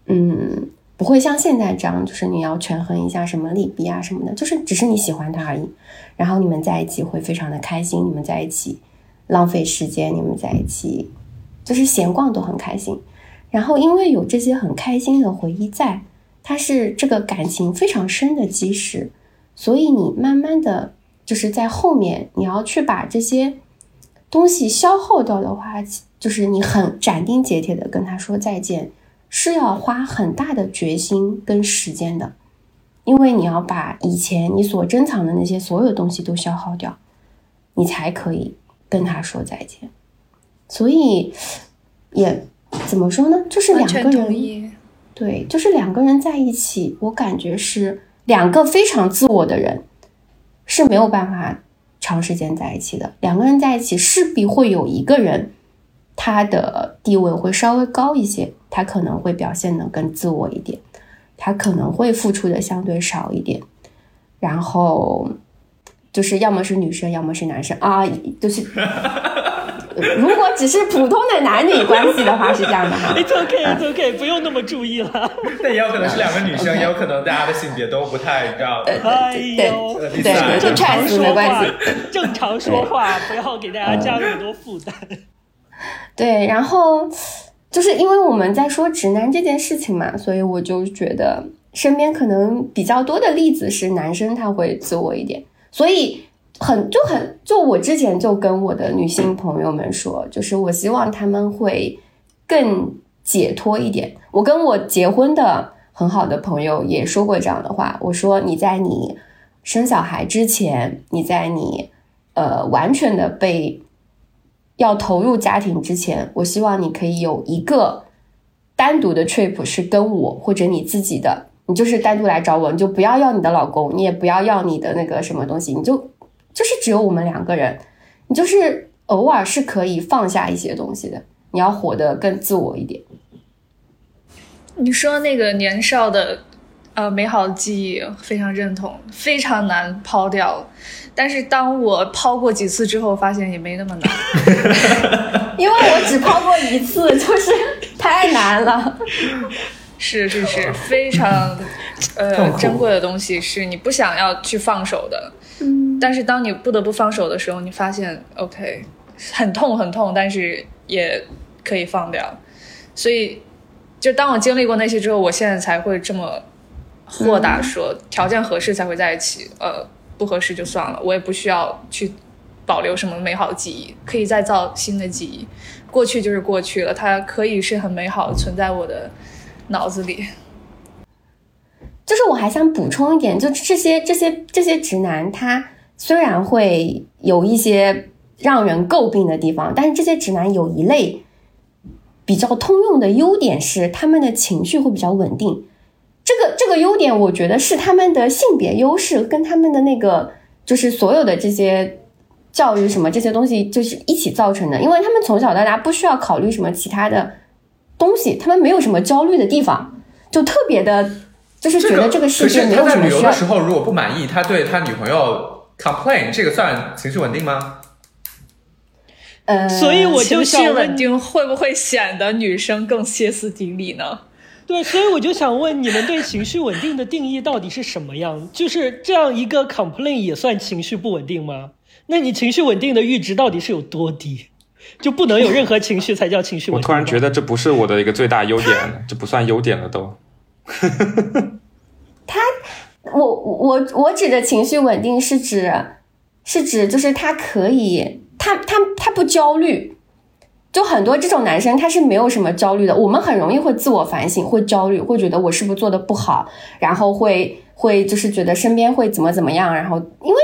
嗯，不会像现在这样，就是你要权衡一下什么利弊啊什么的，就是只是你喜欢他而已。然后你们在一起会非常的开心，你们在一起浪费时间，你们在一起就是闲逛都很开心。然后因为有这些很开心的回忆在，它是这个感情非常深的基石，所以你慢慢的就是在后面你要去把这些。东西消耗掉的话，就是你很斩钉截铁的跟他说再见，是要花很大的决心跟时间的，因为你要把以前你所珍藏的那些所有东西都消耗掉，你才可以跟他说再见。所以也怎么说呢？就是两个人。对，就是两个人在一起，我感觉是两个非常自我的人是没有办法长时间在一起的。两个人在一起，势必会有一个人他的地位会稍微高一些，他可能会表现的更自我一点，他可能会付出的相对少一点，然后就是要么是女生，要么是男生啊，就是。如果只是普通的男女关系的话，是这样的哈。It's okay, it's okay，不用那么注意了。那也有可能是两个女生，也有可能大家的性别都不太知道。哎呦，对，正常说话，正常说话，不要给大家加那么多负担。对，然后就是因为我们在说直男这件事情嘛，所以我就觉得身边可能比较多的例子是男生他会自我一点，所以。很就很就我之前就跟我的女性朋友们说，就是我希望他们会更解脱一点。我跟我结婚的很好的朋友也说过这样的话，我说你在你生小孩之前，你在你呃完全的被要投入家庭之前，我希望你可以有一个单独的 trip 是跟我或者你自己的，你就是单独来找我，你就不要要你的老公，你也不要要你的那个什么东西，你就。就是只有我们两个人，你就是偶尔是可以放下一些东西的。你要活得更自我一点。你说那个年少的呃美好的记忆，非常认同，非常难抛掉。但是当我抛过几次之后，发现也没那么难。因为我只抛过一次，就是太难了。是是是，非常呃珍贵的东西，是你不想要去放手的。嗯，但是当你不得不放手的时候，你发现 OK，很痛很痛，但是也可以放掉。所以，就当我经历过那些之后，我现在才会这么豁达，说条件合适才会在一起。呃，不合适就算了，我也不需要去保留什么美好的记忆，可以再造新的记忆。过去就是过去了，它可以是很美好的存在我的脑子里。就是我还想补充一点，就这些这些这些直男，他虽然会有一些让人诟病的地方，但是这些直男有一类比较通用的优点是，他们的情绪会比较稳定。这个这个优点，我觉得是他们的性别优势跟他们的那个就是所有的这些教育什么这些东西就是一起造成的，因为他们从小到大不需要考虑什么其他的东西，他们没有什么焦虑的地方，就特别的。就是觉得这个世界没有什么他在旅游的时候，如果不满意，他对他女朋友 complain，这个算情绪稳定吗？呃，所以我就想稳定会不会显得女生更歇斯底里呢？对，所以我就想问你们对情绪稳定的定义到底是什么样？就是这样一个 complain 也算情绪不稳定吗？那你情绪稳定的阈值到底是有多低？就不能有任何情绪才叫情绪稳定？我突然觉得这不是我的一个最大优点，这不算优点了都。他，我我我指的情绪稳定是指，是指就是他可以，他他他不焦虑，就很多这种男生他是没有什么焦虑的。我们很容易会自我反省，会焦虑，会觉得我是不是做的不好，然后会会就是觉得身边会怎么怎么样，然后因为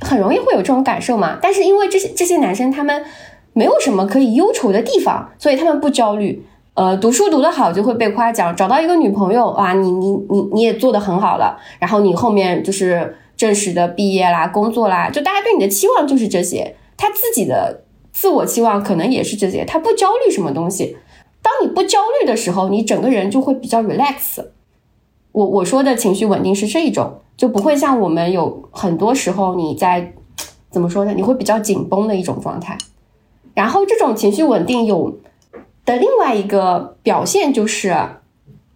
很容易会有这种感受嘛。但是因为这些这些男生他们没有什么可以忧愁的地方，所以他们不焦虑。呃，读书读得好就会被夸奖，找到一个女朋友，哇，你你你你也做得很好了。然后你后面就是正式的毕业啦，工作啦，就大家对你的期望就是这些。他自己的自我期望可能也是这些，他不焦虑什么东西。当你不焦虑的时候，你整个人就会比较 relax。我我说的情绪稳定是这一种，就不会像我们有很多时候你在怎么说呢？你会比较紧绷的一种状态。然后这种情绪稳定有。的另外一个表现就是，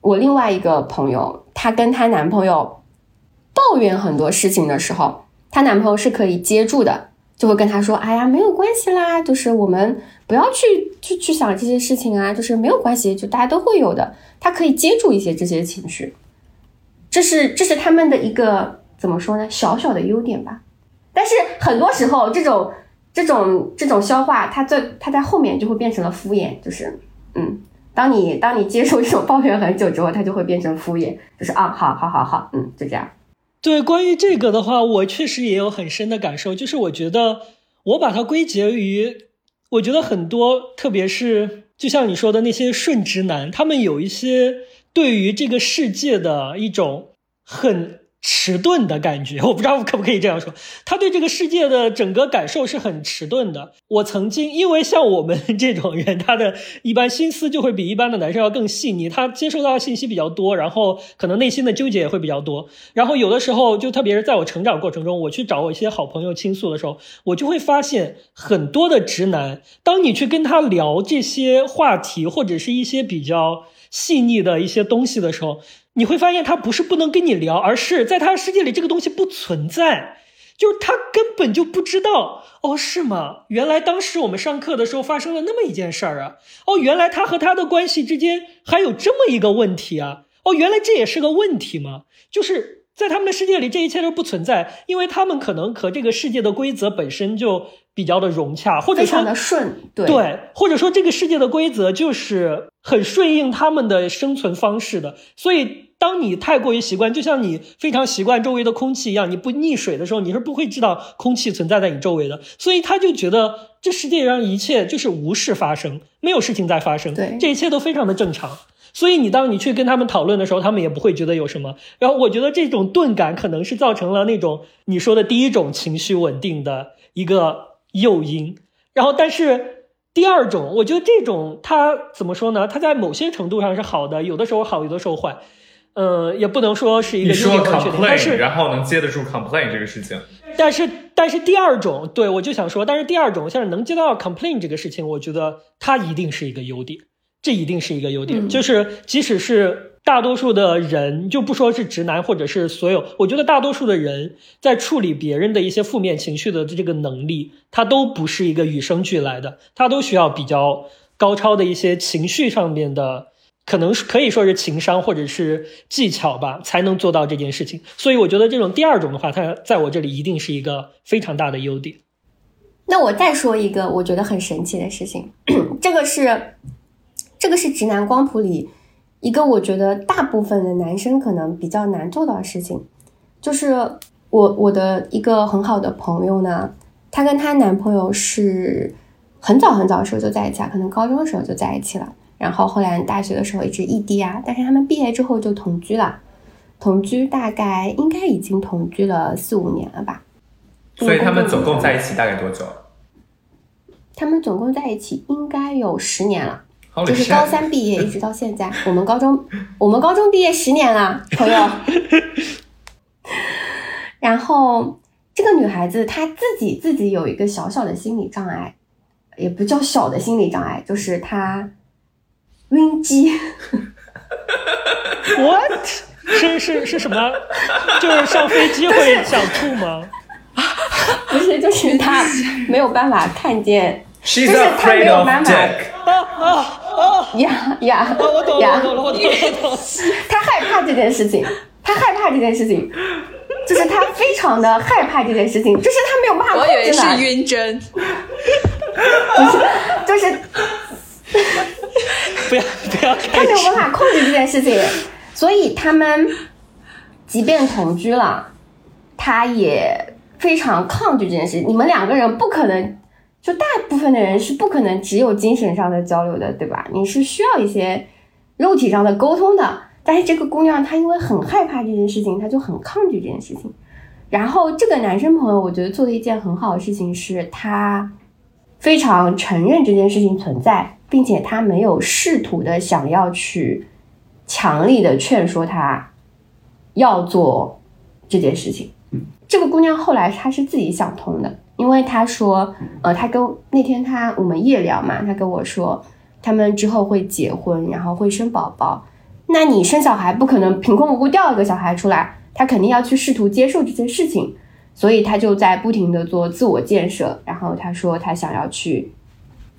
我另外一个朋友，她跟她男朋友抱怨很多事情的时候，她男朋友是可以接住的，就会跟她说：“哎呀，没有关系啦，就是我们不要去去去想这些事情啊，就是没有关系，就大家都会有的。”他可以接住一些这些情绪，这是这是他们的一个怎么说呢？小小的优点吧。但是很多时候这种。这种这种消化，它在它在后面就会变成了敷衍，就是，嗯，当你当你接受这种抱怨很久之后，它就会变成敷衍，就是啊，好好好好，嗯，就这样。对，关于这个的话，我确实也有很深的感受，就是我觉得我把它归结于，我觉得很多，特别是就像你说的那些顺直男，他们有一些对于这个世界的一种很迟钝的感觉，我不知道可不可以这样说。他对这个世界的整个感受是很迟钝的。我曾经因为像我们这种人，他的一般心思就会比一般的男生要更细腻，他接收到的信息比较多，然后可能内心的纠结也会比较多。然后有的时候，就特别是在我成长过程中，我去找我一些好朋友倾诉的时候，我就会发现很多的直男，当你去跟他聊这些话题或者是一些比较细腻的一些东西的时候。你会发现他不是不能跟你聊，而是在他的世界里这个东西不存在，就是他根本就不知道。哦，是吗？原来当时我们上课的时候发生了那么一件事儿啊！哦，原来他和他的关系之间还有这么一个问题啊！哦，原来这也是个问题吗？就是在他们的世界里，这一切都不存在，因为他们可能和这个世界的规则本身就。比较的融洽，或者说的顺，对对，或者说这个世界的规则就是很顺应他们的生存方式的。所以，当你太过于习惯，就像你非常习惯周围的空气一样，你不溺水的时候，你是不会知道空气存在在你周围的。所以，他就觉得这世界上一切就是无事发生，没有事情在发生，对，这一切都非常的正常。所以，你当你去跟他们讨论的时候，他们也不会觉得有什么。然后，我觉得这种钝感可能是造成了那种你说的第一种情绪稳定的一个。诱因，然后但是第二种，我觉得这种它怎么说呢？它在某些程度上是好的，有的时候好，有的时候坏，呃，也不能说是一个优点缺点。但是然后能接得住 complain 这个事情。但是但是第二种，对我就想说，但是第二种像是能接到 complain 这个事情，我觉得它一定是一个优点，这一定是一个优点，就是即使是。大多数的人就不说是直男，或者是所有，我觉得大多数的人在处理别人的一些负面情绪的这个能力，他都不是一个与生俱来的，他都需要比较高超的一些情绪上面的，可能是可以说是情商或者是技巧吧，才能做到这件事情。所以我觉得这种第二种的话，它在我这里一定是一个非常大的优点。那我再说一个我觉得很神奇的事情，这个是这个是直男光谱里。一个我觉得大部分的男生可能比较难做到的事情，就是我我的一个很好的朋友呢，她跟她男朋友是很早很早的时候就在一起了，可能高中的时候就在一起了，然后后来大学的时候一直异地啊，但是他们毕业之后就同居了，同居大概应该已经同居了四五年了吧。所以他们总共在一起大概多久？他们总共在一起应该有十年了。就是高三毕业一直到现在，我们高中我们高中毕业十年了，朋友。然后这个女孩子她自己自己有一个小小的心理障碍，也不叫小的心理障碍，就是她晕机。What？是是是什么？就是上飞机会想吐吗？不是，就是她没有办法看见，就是她没有办法。啊呀呀！我懂了，我懂了，我懂了。他害怕这件事情，他害怕这件事情，就是他非常的害怕这件事情，就是他没有办法控制。我以为是晕针，就是，就是不 要不要，他没有办法控制这件事情，所以他们即便同居了，他也非常抗拒这件事。你们两个人不可能。就大部分的人是不可能只有精神上的交流的，对吧？你是需要一些肉体上的沟通的。但是这个姑娘她因为很害怕这件事情，她就很抗拒这件事情。然后这个男生朋友，我觉得做的一件很好的事情是，他非常承认这件事情存在，并且他没有试图的想要去强力的劝说他要做这件事情。这个姑娘后来她是自己想通的。因为他说，呃，他跟那天他我们夜聊嘛，他跟我说，他们之后会结婚，然后会生宝宝。那你生小孩不可能凭空无故掉一个小孩出来，他肯定要去试图接受这件事情，所以他就在不停的做自我建设。然后他说他想要去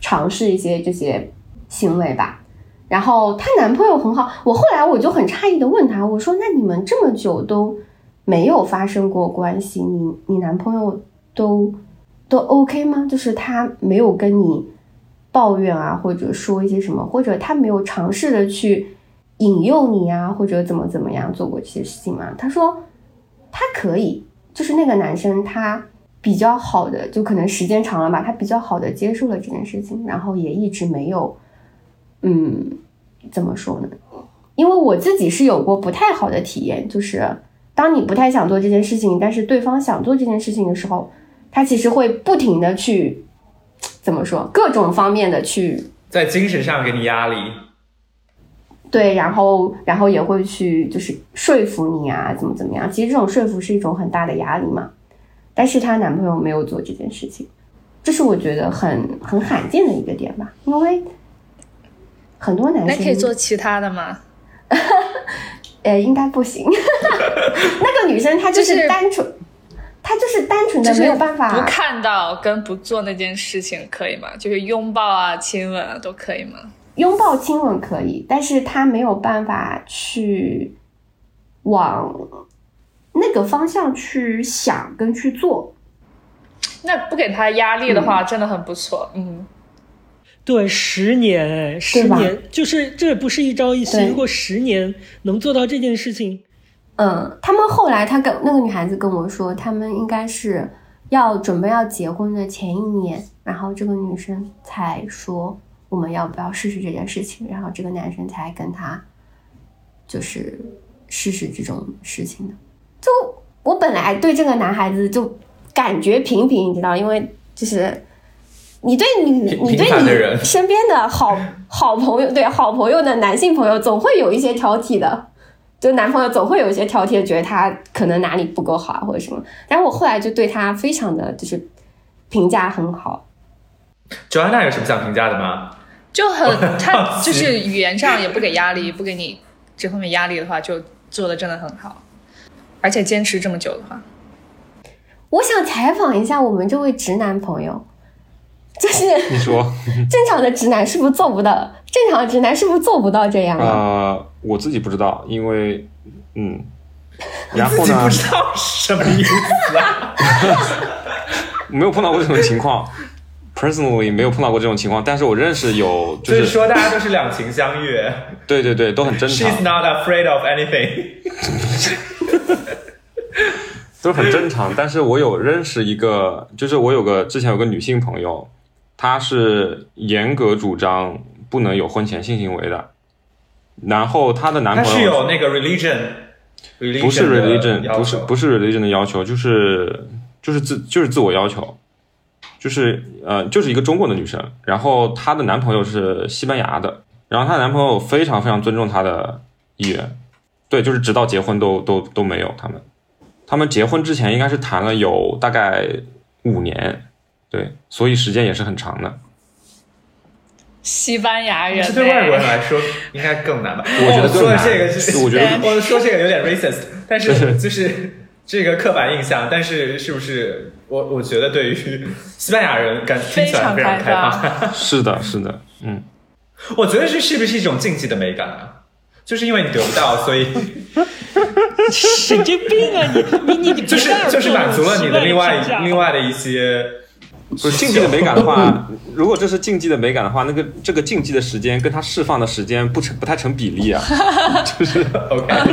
尝试一些这些行为吧。然后她男朋友很好，我后来我就很诧异的问他，我说那你们这么久都没有发生过关系，你你男朋友都？都 OK 吗？就是他没有跟你抱怨啊，或者说一些什么，或者他没有尝试的去引诱你啊，或者怎么怎么样做过这些事情吗？他说他可以，就是那个男生他比较好的，就可能时间长了吧，他比较好的接受了这件事情，然后也一直没有，嗯，怎么说呢？因为我自己是有过不太好的体验，就是当你不太想做这件事情，但是对方想做这件事情的时候，他其实会不停的去怎么说，各种方面的去在精神上给你压力。对，然后然后也会去就是说服你啊，怎么怎么样。其实这种说服是一种很大的压力嘛。但是她男朋友没有做这件事情，这是我觉得很很罕见的一个点吧，因为很多男生那可以做其他的吗？呃，应该不行。那个女生她就是就是单纯，她就是单纯的没有办法不看到跟不做那件事情可以吗？就是拥抱啊、亲吻啊都可以吗？拥抱、亲吻可以，但是他没有办法去往那个方向去想跟去做。那不给他压力的话，真的很不错。嗯，对，十年，哎，十年，就是这不是一朝一夕。如果十年能做到这件事情，嗯，他们后来，他跟那个女孩子跟我说，他们应该是要准备要结婚的前一年，然后这个女生才说我们要不要试试这件事情，然后这个男生才跟她就是试试这种事情的。就我本来对这个男孩子就感觉平平，你知道，因为就是你对你你对你身边的好好朋友，对好朋友的男性朋友，总会有一些挑剔的。就男朋友总会有一些挑剔，觉得他可能哪里不够好啊或者什么。但是我后来就对他非常的就是评价很好。Joanna 有什么想评价的吗？就很他就是语言上也不给压力，不给你这方面压力的话，就做的真的很好，而且坚持这么久的话，我想采访一下我们这位直男朋友，就是你说，正常的直男是不是做不到？正常的直男是不是做不到这样啊？呃，我自己不知道，因为，嗯，然后呢不，知道什么意思啊？没有碰到过这种情况，personally 没有碰到过这种情况，但是我认识有，就就是是说大家都是两情相悦对对对，都很正常，She's，not afraid of anything。都很正常。但是我有认识一个，就是我有个之前有个女性朋友，她是严格主张不能有婚前性行为的，然后她的男朋友是有那个 religion，不是 religion，不是不是是 religion 的要求，就是就是自就是自我要求，就是呃就是一个中国的女生，然后她的男朋友是西班牙的，然后她的男朋友非常非常尊重她的意愿，对，就是直到结婚都都都没有他们，他们结婚之前应该是谈了有大概五年，对，所以时间也是很长的。西班牙人这对外国人哎来说应该更难吧？我觉得说的更难这个是，我觉得 我说这个有点 racist，但是 就是这个刻板印象，但是是不是我我觉得对于西班牙人感听起来非常开非常放，是的，是的，嗯，我觉得这是不是一种竞技的美感啊？就是因为你得不到，所以神经病啊！你你你你就是就是满足了你的另外另外的一些不是竞技的美感的话，如果这是竞技的美感的话，那个这个竞技的时间跟它释放的时间不成不太成比例啊，就是 OK，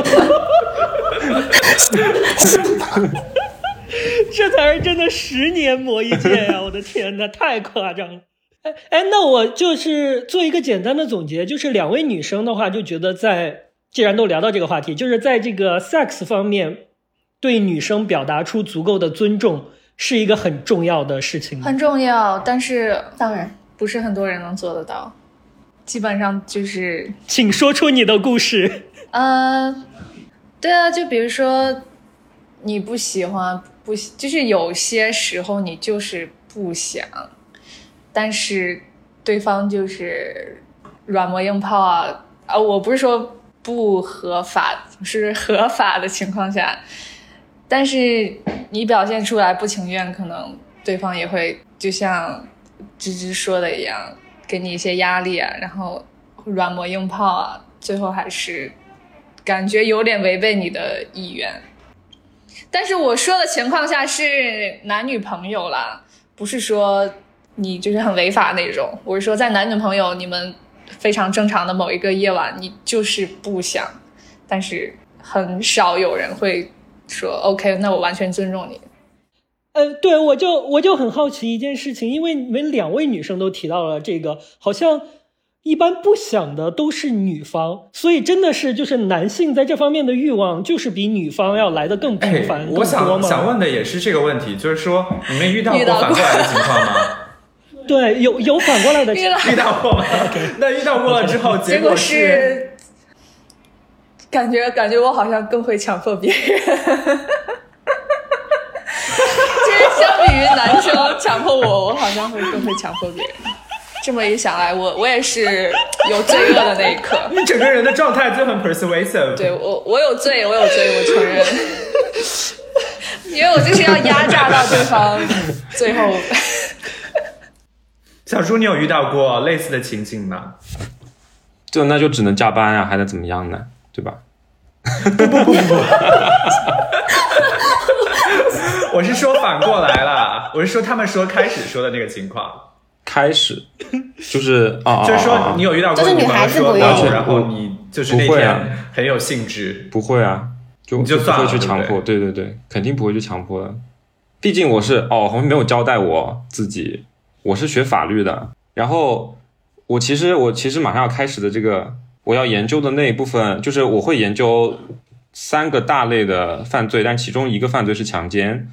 这才是真的十年磨一剑呀、我的天呐，太夸张了！哎哎，那我就是做一个简单的总结，就是两位女生的话，就觉得在既然都聊到这个话题，就是在这个 sex 方面，对女生表达出足够的尊重是一个很重要的事情吗。很重要，但是当然，不是很多人能做得到，基本上就是请说出你的故事。呃，对啊，就比如说你不喜欢，不喜就是有些时候你就是不想，但是对方就是软磨硬泡啊啊！我不是说不合法，是合法的情况下，但是你表现出来不情愿，可能对方也会就像芝芝说的一样，给你一些压力啊，然后软磨硬泡啊，最后还是感觉有点违背你的意愿。但是我说的情况下是男女朋友啦，不是说你就是很违法那种。我是说在男女朋友你们非常正常的某一个夜晚，你就是不想，但是很少有人会说 OK，那我完全尊重你。呃，对，我就我就很好奇一件事情，因为你们两位女生都提到了这个，好像一般不想的都是女方，所以真的是就是男性在这方面的欲望就是比女方要来的更频繁、哎，我想。想问的也是这个问题，就是说你们遇到过反过来的情况吗？对，有有反过来的，遇到遇到过吗？那遇到过了之后，结果果是感觉感觉我好像更会强迫别人，就是相比于男生强迫我，我好像会更会强迫别人。这么一想来，我我也是有罪恶的那一刻。你整个人的状态就很 persuasive。对我，我有罪，我有罪，我承认，因为我就是要压榨到对方最后。小猪，你有遇到过类似的情景吗？就那就只能加班啊，还能怎么样呢？对吧？不不不不。我是说反过来了，我是说他们说开始说的那个情况，开始。就是啊，啊就是说你有遇到过就是女孩子不用然后你就是那天很有兴致，不会啊，就你就不会去算了对不强迫，对对对，肯定不会去强迫的。毕竟我是哦，好像没有交代我自己，我是学法律的，然后我其实我其实马上要开始的这个我要研究的那一部分，就是我会研究三个大类的犯罪，但其中一个犯罪是强奸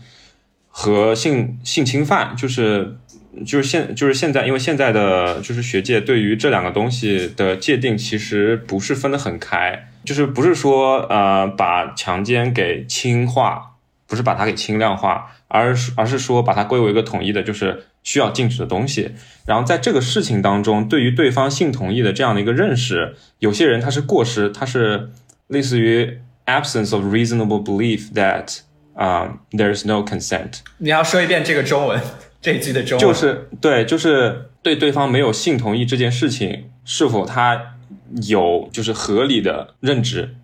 和性性侵犯，就是就是现就是现在，因为现在的就是学界对于这两个东西的界定其实不是分得很开，就是不是说呃把强奸给轻化，不是把它给轻量化，而是而是说把它归为一个统一的，就是需要禁止的东西。然后在这个事情当中，对于对方性同意的这样的一个认识，有些人他是过失，他是类似于 absence of reasonable belief that 啊、there is no consent。你要说一遍这个中文 这一句的中文，就是对，就是对对方没有性同意这件事情，是否他有就是合理的认知。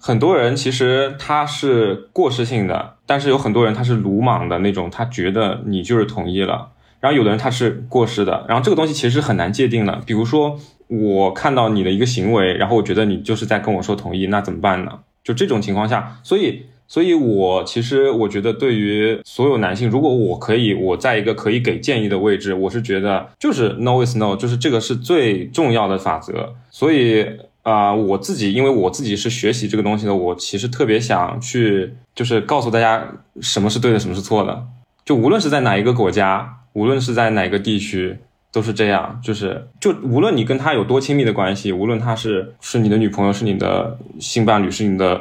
很多人其实他是过失性的，但是有很多人他是鲁莽的那种，他觉得你就是同意了。然后有的人他是过失的，然后这个东西其实很难界定的。比如说我看到你的一个行为，然后我觉得你就是在跟我说同意，那怎么办呢？就这种情况下，所以，所以我其实我觉得，对于所有男性，如果我可以，我在一个可以给建议的位置，我是觉得就是 no is no，就是这个是最重要的法则。所以啊、我自己因为我自己是学习这个东西的，我其实特别想去，就是告诉大家什么是对的，什么是错的。就无论是在哪一个国家，无论是在哪个地区，都是这样。就是就无论你跟他有多亲密的关系，无论他是是你的女朋友，是你的性伴侣，是你的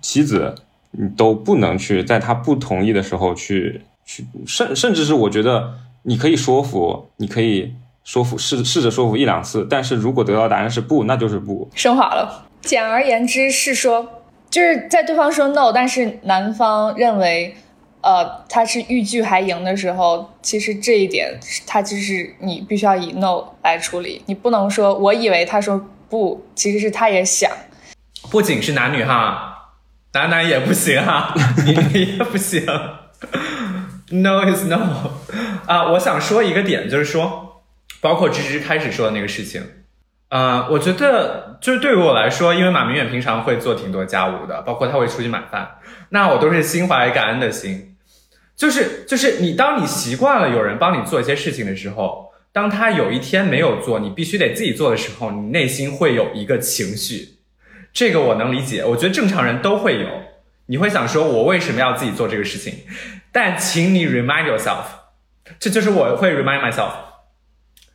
妻子，你都不能去在他不同意的时候去去，甚甚至是我觉得你可以说服，你可以说服试试着说服一两次，但是如果得到答案是不，那就是不。升华了。简而言之是说，就是在对方说 no，但是男方认为，呃，他是欲拒还迎的时候，其实这一点他就是你必须要以 no 来处理，你不能说我以为他说不，其实是他也想。不仅是男女哈，男男也不行哈，女女也不行。No is no 啊！我想说一个点，就是说，包括芝芝开始说的那个事情，呃，我觉得就是对于我来说，因为马明远平常会做挺多家务的，包括他会出去买饭，那我都是心怀感恩的心，就是就是你当你习惯了有人帮你做一些事情的时候，当他有一天没有做，你必须得自己做的时候，你内心会有一个情绪，这个我能理解，我觉得正常人都会有。你会想说，我为什么要自己做这个事情？但请你 remind yourself，这就是我会 remind myself。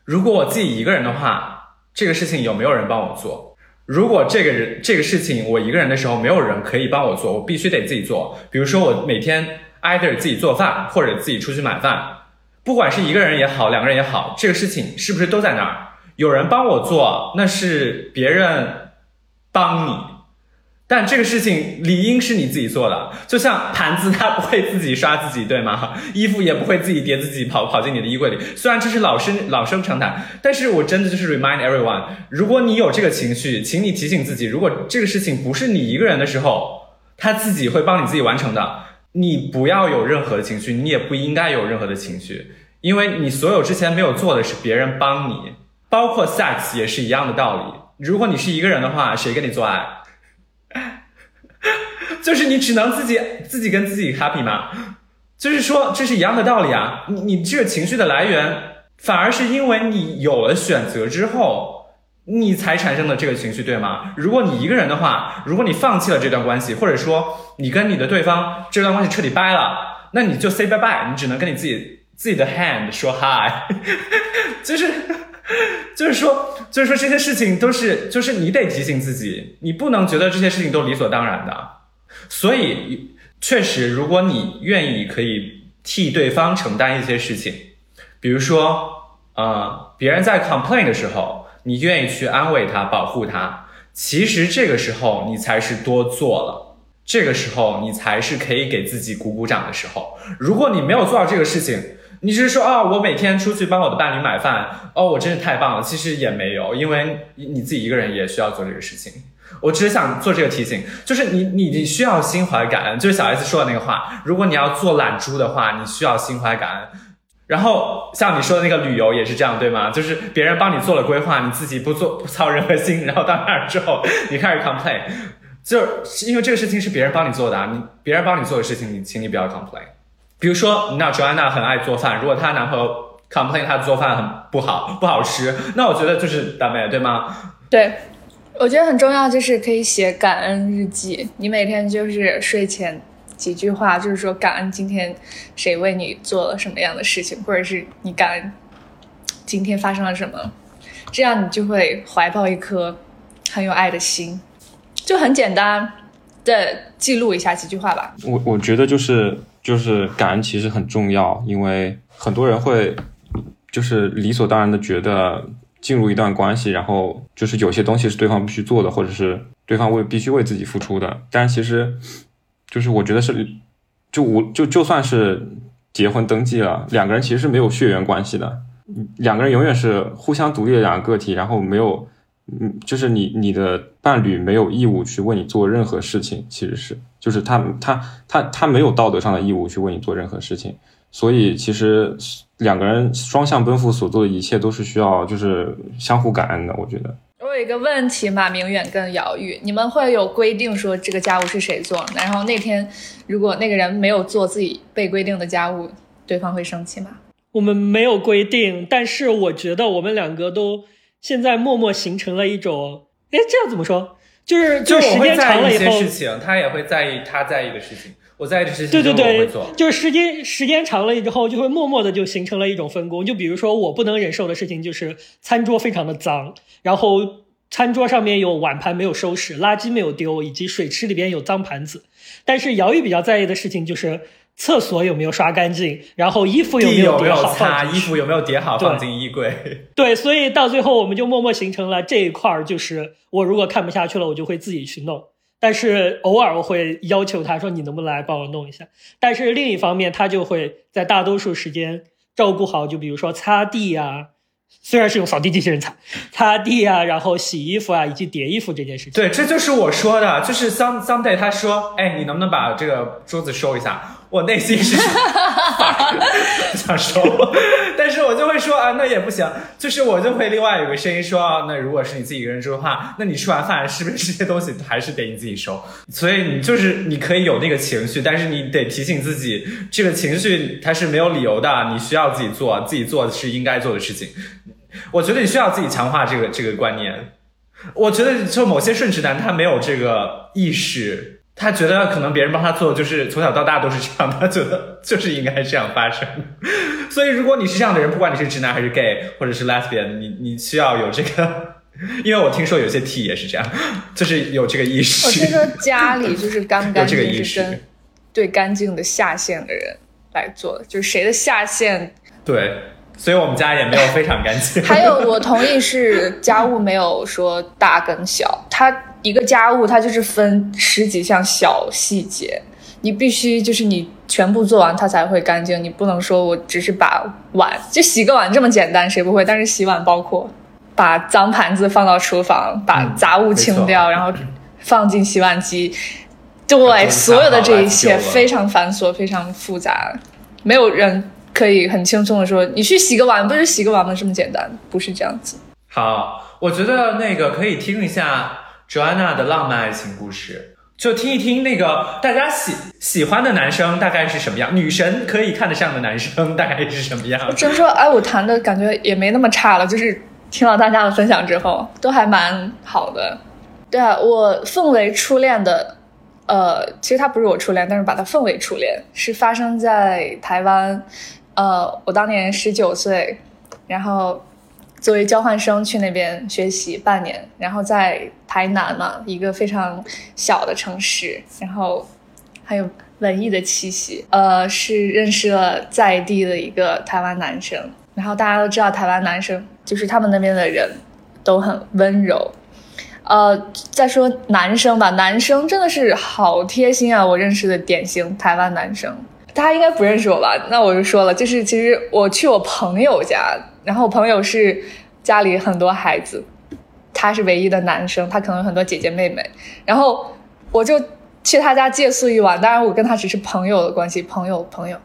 如果我自己一个人的话，这个事情有没有人帮我做？如果这个人这个事情我一个人的时候没有人可以帮我做，我必须得自己做。比如说我每天 either 自己做饭，或者自己出去买饭，不管是一个人也好，两个人也好，这个事情是不是都在那儿？有人帮我做，那是别人帮你。但这个事情理应是你自己做的，就像盘子它不会自己刷自己，对吗？衣服也不会自己叠自己跑跑进你的衣柜里。虽然这是老生老生常谈，但是我真的就是 remind everyone，如果你有这个情绪，请你提醒自己，如果这个事情不是你一个人的时候，他自己会帮你自己完成的。你不要有任何的情绪，你也不应该有任何的情绪，因为你所有之前没有做的是别人帮你，包括 sex 也是一样的道理。如果你是一个人的话，谁跟你做爱？就是你只能自己自己跟自己 happy 吗？就是说这是一样的道理啊。你你这个情绪的来源，反而是因为你有了选择之后，你才产生的这个情绪，对吗？如果你一个人的话，如果你放弃了这段关系，或者说你跟你的对方这段关系彻底掰了，那你就 say bye bye，你只能跟你自己自己的 hand 说 hi，就是就是说就是说这些事情都是就是你得提醒自己，你不能觉得这些事情都理所当然的。所以确实，如果你愿意，可以替对方承担一些事情，比如说呃，别人在 complain 的时候。你愿意去安慰他、保护他，其实这个时候你才是多做了，这个时候你才是可以给自己鼓鼓掌的时候。如果你没有做到这个事情，你只是说啊，我每天出去帮我的伴侣买饭，哦，我真是太棒了。其实也没有，因为你自己一个人也需要做这个事情。我只想做这个提醒，就是你你你需要心怀感恩，就是小 S 说的那个话。如果你要做懒猪的话，你需要心怀感恩。然后像你说的那个旅游也是这样，对吗？就是别人帮你做了规划，你自己不做不操任何心，然后到那儿之后你开始 complain，就是因为这个事情是别人帮你做的，啊，你别人帮你做的事情，你请你不要 complain。比如说，那 Joanna 很爱做饭，如果她男朋友 complain 她做饭很不好不好吃，那我觉得就是倒霉，对吗？对，我觉得很重要，就是可以写感恩日记，你每天就是睡前。几句话就是说感恩今天谁为你做了什么样的事情，或者是你感恩今天发生了什么，这样你就会怀抱一颗很有爱的心，就很简单的记录一下几句话吧。我我觉得就是就是感恩其实很重要，因为很多人会就是理所当然的觉得进入一段关系，然后就是有些东西是对方必须做的，或者是对方为必须为自己付出的，但其实。就是我觉得是，就我就就算是结婚登记了，两个人其实是没有血缘关系的，两个人永远是互相独立的两个个体，然后没有，嗯，就是你你的伴侣没有义务去为你做任何事情，其实是，就是他他他他没有道德上的义务去为你做任何事情，所以其实两个人双向奔赴所做的一切都是需要就是相互感恩的，我觉得。我有一个问题，马明远跟姚玉，你们会有规定说这个家务是谁做？然后那天如果那个人没有做自己被规定的家务，对方会生气吗？我们没有规定，但是我觉得我们两个都现在默默形成了一种，哎，这样怎么说？就是就时间长了以后，事情他也会在意他在意的事情。我在意的事情，对对对，就是时间时间长了之后，就会默默的就形成了一种分工。就比如说，我不能忍受的事情就是餐桌非常的脏，然后餐桌上面有碗盘没有收拾，垃圾没有丢，以及水池里边有脏盘子。但是姚玉比较在意的事情就是厕所有没有刷干净，然后衣服有没有叠好擦，衣服有没有叠好放进衣柜。对，所以到最后我们就默默形成了这一块儿，就是我如果看不下去了，我就会自己去弄。但是偶尔我会要求他说：“你能不能来帮我弄一下？”但是另一方面，他就会在大多数时间照顾好，就比如说擦地啊，虽然是用扫地机器人擦，擦地啊，然后洗衣服啊，以及叠衣服这件事情。对，这就是我说的，就是 some someday 他说：“哎，你能不能把这个桌子收一下？”我内心是想收，但是我就会说啊，那也不行。就是我就会另外有个声音说，那如果是你自己一个人住的话，那你吃完饭是不是这些东西还是得你自己收？所以你就是你可以有那个情绪，但是你得提醒自己，这个情绪它是没有理由的，你需要自己做，自己做是应该做的事情。我觉得你需要自己强化这个这个观念。我觉得就某些顺直男他没有这个意识。他觉得可能别人帮他做，就是从小到大都是这样，他觉得就是应该这样发生。所以如果你是这样的人，不管你是直男还是 gay 或者是 lesbian，你你需要有这个，因为我听说有些 T 也是这样，就是有这个意识。我听说家里就是干不干净是跟对干净的下线的人来做，就是谁的下线。对，所以我们家也没有非常干净。还有，我同意是家务没有说大跟小，他。一个家务它就是分十几项小细节，你必须就是你全部做完它才会干净。你不能说我只是把碗就洗个碗这么简单，谁不会？但是洗碗包括把脏盘子放到厨房，把杂物清掉，然后放进洗碗机。对，所有的这一切非常繁琐，非常复杂，没有人可以很轻松的说你去洗个碗，不是洗个碗吗？这么简单，不是这样子。好，我觉得那个可以听一下。Joanna 的浪漫爱情故事，就听一听那个大家喜喜欢的男生大概是什么样，女神可以看得上的男生大概是什么样。真说，哎，我谈的感觉也没那么差了，就是听了大家的分享之后，都还蛮好的。对啊，我奉为初恋的，呃，其实他不是我初恋，但是把他奉为初恋，是发生在台湾。呃，我当年十九岁，然后作为交换生去那边学习半年，然后在台南嘛，一个非常小的城市，然后还有文艺的气息。呃，是认识了在地的一个台湾男生，然后大家都知道台湾男生就是他们那边的人都很温柔。呃，再说男生吧，男生真的是好贴心啊！我认识的典型台湾男生，大家应该不认识我吧？那我就说了，就是其实我去我朋友家，然后我朋友是家里很多孩子，他是唯一的男生，他可能有很多姐姐妹妹，然后我就去他家借宿一晚，当然我跟他只是朋友的关系，朋友朋友。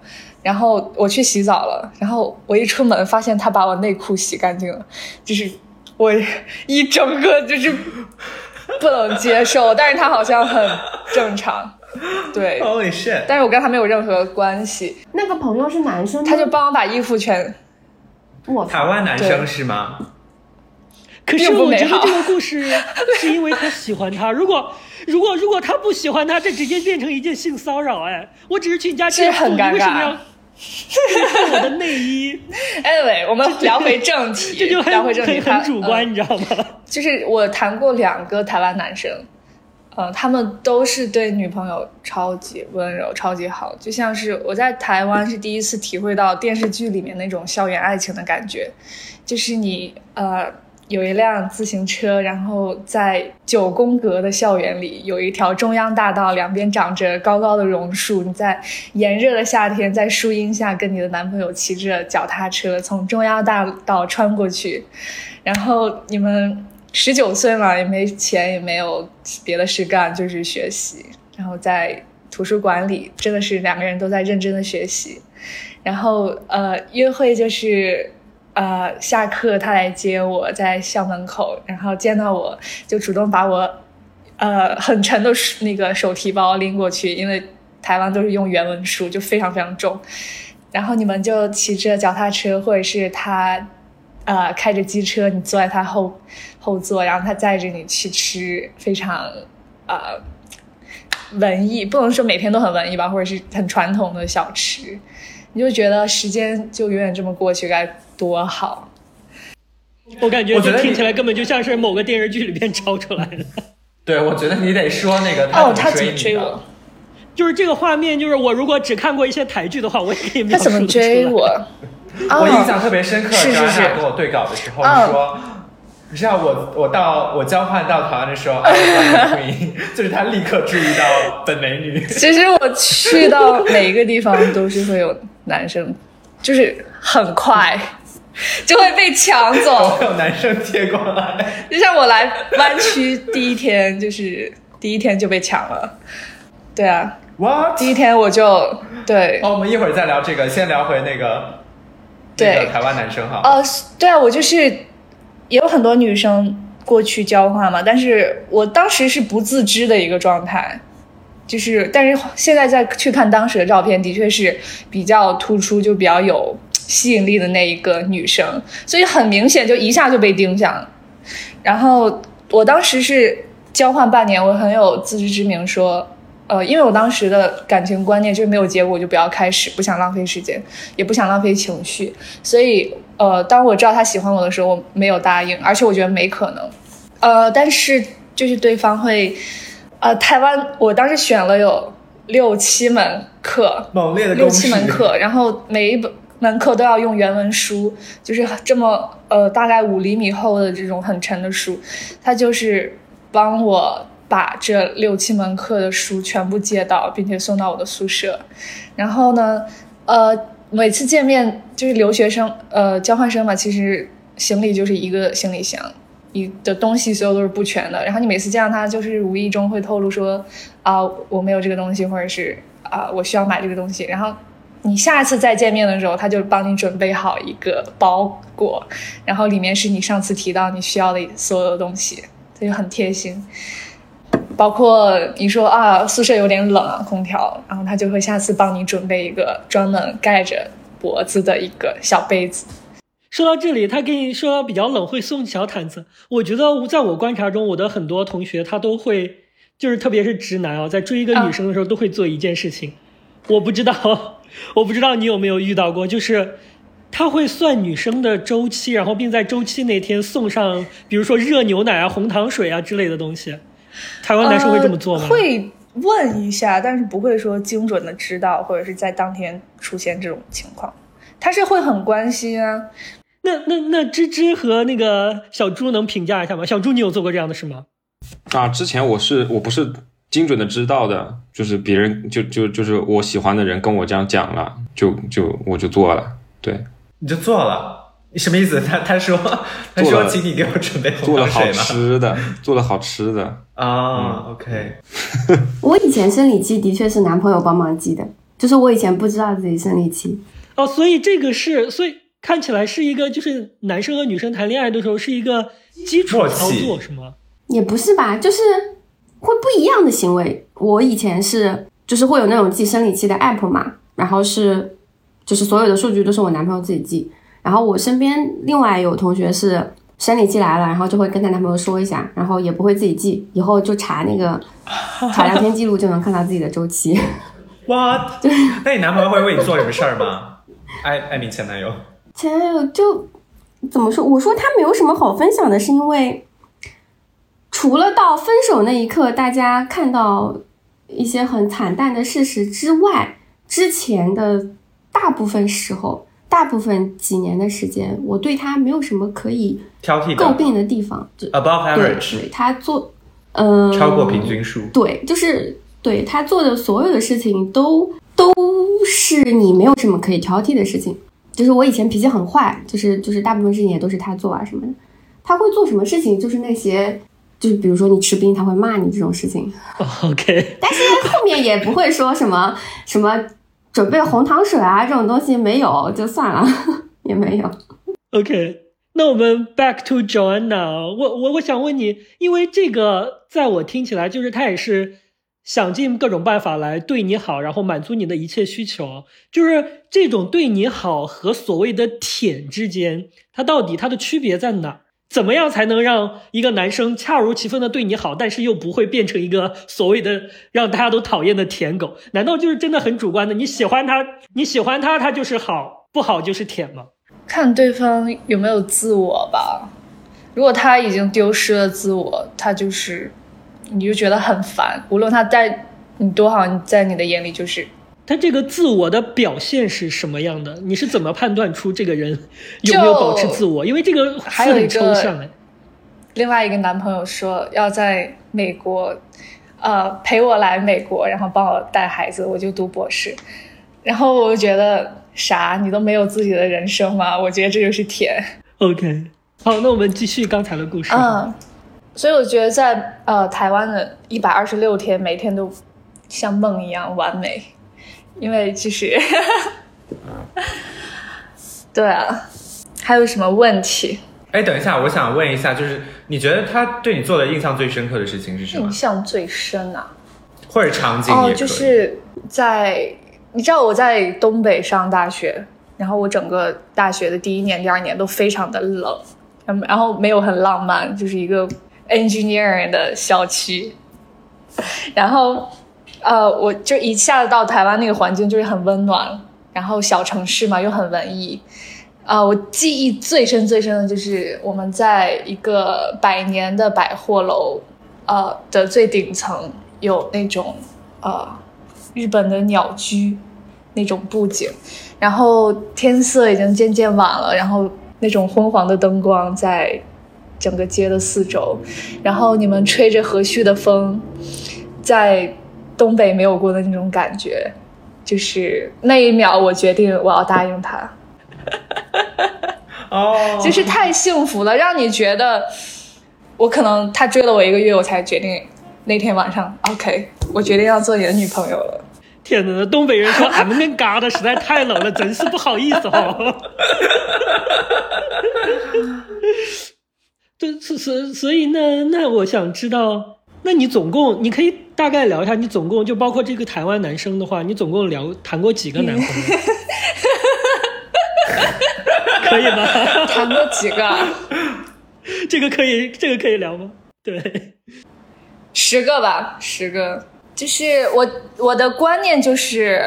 然后我去洗澡了，然后我一出门发现他把我内裤洗干净了，就是。我一整个就是不能接受，但是他好像很正常，对。但是我跟他没有任何关系，那个朋友是男生，他就帮我把衣服全，我台湾男生是吗？可是我觉得这个故事 是因为他喜欢他，如果如果如果他不喜欢他，这直接变成一件性骚扰。哎，我只是去你家借宿，这很尴尬你为什么要 看我的内衣？Anyway，我们聊回 正题，这就很聊回正题，很很主观，嗯你知道吗？就是我谈过两个台湾男生，呃，他们都是对女朋友超级温柔、超级好，就像是我在台湾是第一次体会到电视剧里面那种校园爱情的感觉，就是你呃有一辆自行车，然后在九宫格的校园里有一条中央大道，两边长着高高的榕树，你在炎热的夏天在树荫下跟你的男朋友骑着脚踏车从中央大道穿过去，然后你们十九岁嘛，也没钱，也没有别的事干，就是学习。然后在图书馆里，真的是两个人都在认真的学习。然后呃，约会就是呃下课他来接我，在校门口，然后见到我就主动把我呃很沉的那个手提包拎过去，因为台湾都是用原文书，就非常非常重。然后你们就骑着脚踏车，或者是他呃开着机车，你坐在他后后座，然后他载着你去吃非常呃文艺，不能说每天都很文艺吧，或者是很传统的小吃，你就觉得时间就永远这么过去，该多好。我感觉我觉得听起来根本就像是某个电视剧里面 抄出来的。对，我觉得你得说那个哦，他他怎么追我？就是这个画面，就是我如果只看过一些台剧的话，我也可以描述他怎么？追我？我印哦象特别深刻，是是是张娜跟我对稿的时候，说，你知道我我到我交换到台湾的时候 就是他立刻注意到本美女。其实我去到每一个地方都是会有男生，就是很快 就会被抢走会。有男生贴过来，就像我来湾区第一天，就是第一天就被抢了。对啊，What？第一天我就对哦，我们一会儿再聊这个，先聊回那个对那个台湾男生哈。哦，对啊，我就是也有很多女生过去交换嘛，但是我当时是不自知的一个状态，就是但是现在再去看当时的照片，的确是比较突出，就比较有吸引力的那一个女生，所以很明显就一下就被盯上。然后我当时是交换半年，我很有自知之明说。呃，因为我当时的感情观念就是没有结果就不要开始，不想浪费时间，也不想浪费情绪，所以呃，当我知道他喜欢我的时候，我没有答应，而且我觉得没可能。呃，但是就是对方会，呃，台湾我当时选了有六七门课，猛烈的六七门课，然后每一本门课都要用原文书，就是这么呃大概五厘米厚的这种很沉的书，他就是帮我把这六七门课的书全部借到，并且送到我的宿舍。然后呢，呃，每次见面就是留学生呃交换生嘛，其实行李就是一个行李箱。你的东西所有都是不全的，然后你每次见到他，就是无意中会透露说啊、我没有这个东西，或者是啊、我需要买这个东西，然后你下一次再见面的时候，他就帮你准备好一个包裹，然后里面是你上次提到你需要的所有的东西，他就很贴心。包括你说啊，宿舍有点冷啊，空调，然后他就会下次帮你准备一个专门盖着脖子的一个小被子。说到这里，他给你说比较冷会送小毯子。我觉得在我观察中，我的很多同学他都会，就是特别是直男啊，在追一个女生的时候都会做一件事情。我不知道，我不知道你有没有遇到过，就是他会算女生的周期，然后并在周期那天送上，比如说热牛奶啊、红糖水啊之类的东西。台湾男生会这么做吗？会问一下，但是不会说精准的知道，或者是在当天出现这种情况。他是会很关心啊。那那那芝芝和那个小猪能评价一下吗？小猪，你有做过这样的事吗？啊，之前我是我不是精准的知道的，就是别人就就就是我喜欢的人跟我这样讲了，就就我就做了，对，你就做了，你什么意思？他他说 他说请你给我准备做了好？吃的，做了好吃的啊，OK。我以前生理期的确是男朋友帮忙记的，就是我以前不知道自己生理期。哦，所以这个是，所以看起来是一个，就是男生和女生谈恋爱的时候是一个基础操作，是吗？也不是吧，就是会不一样的行为。我以前是，就是会有那种记生理期的 app 嘛，然后是，就是所有的数据都是我男朋友自己记。然后我身边另外有同学是生理期来了，然后就会跟她男朋友说一下，然后也不会自己记，以后就查那个 查聊天记录就能看到自己的周期。哇，那你男朋友会为你做什么事儿吗？艾艾米前男友，前男友就怎么说？我说他没有什么好分享的，是因为除了到分手那一刻，大家看到一些很惨淡的事实之外，之前的大部分时候，大部分几年的时间，我对他没有什么可以挑剔诟病的地方。就 above 对 average，对，他做呃超过平均数。对，就是对他做的所有的事情都都是你没有什么可以挑剔的事情。就是我以前脾气很坏，就是就是大部分事情也都是他做啊什么的。他会做什么事情，就是那些就是比如说你吃冰，他会骂你这种事情。OK，但是后面也不会说什么什么准备红糖水啊这种东西没有就算了，也没有。OK，那我们 back to Joanna，我我我想问你，因为这个在我听起来就是他也是想尽各种办法来对你好，然后满足你的一切需求。就是这种对你好和所谓的舔之间，它到底它的区别在哪？怎么样才能让一个男生恰如其分的对你好，但是又不会变成一个所谓的让大家都讨厌的舔狗？难道就是真的很主观的？你喜欢他，你喜欢他，他就是好；不好就是舔吗？看对方有没有自我吧。如果他已经丢失了自我，他就是，你就觉得很烦。无论他在你多好，你在你的眼里就是他这个自我的表现是什么样的？你是怎么判断出这个人有没有保持自我？因为这个还有一个抽象哎。另外一个男朋友说要在美国，呃，陪我来美国，然后帮我带孩子，我就读博士。然后我就觉得啥，你都没有自己的人生吗？我觉得这就是甜。OK，好，那我们继续刚才的故事。嗯，所以我觉得在呃台湾的一百二十六天，每天都像梦一样完美，因为就是，对啊，还有什么问题？哎，等一下，我想问一下，就是你觉得他对你做的印象最深刻的事情是什么印？象最深啊？或者场景哦，就是在你知道我在东北上大学，然后我整个大学的第一年、第二年都非常的冷，嗯然后没有很浪漫，就是一个 engineering 的校区，然后呃，我就一下子到台湾那个环境就是很温暖，然后小城市嘛又很文艺。啊、我记忆最深最深的就是我们在一个百年的百货楼，呃的最顶层有那种呃日本的鸟居那种布景，然后天色已经渐渐晚了，然后那种昏黄的灯光在整个街的四周，然后你们吹着和煦的风，在东北没有过的那种感觉，就是那一秒我决定我要答应他。哦，就是太幸福了，让你觉得我可能他追了我一个月，我才决定那天晚上，OK，我决定要做你的女朋友了。天哪，东北人说俺们那嘎达实在太冷了，真是不好意思哈。对，所所所以那那我想知道，那你总共你可以大概聊一下，你总共就包括这个台湾男生的话，你总共聊谈过几个男朋友？可以吗？谈过几个？这个可以，这个可以聊吗？对，十个吧，十个。就是我我的观念就是，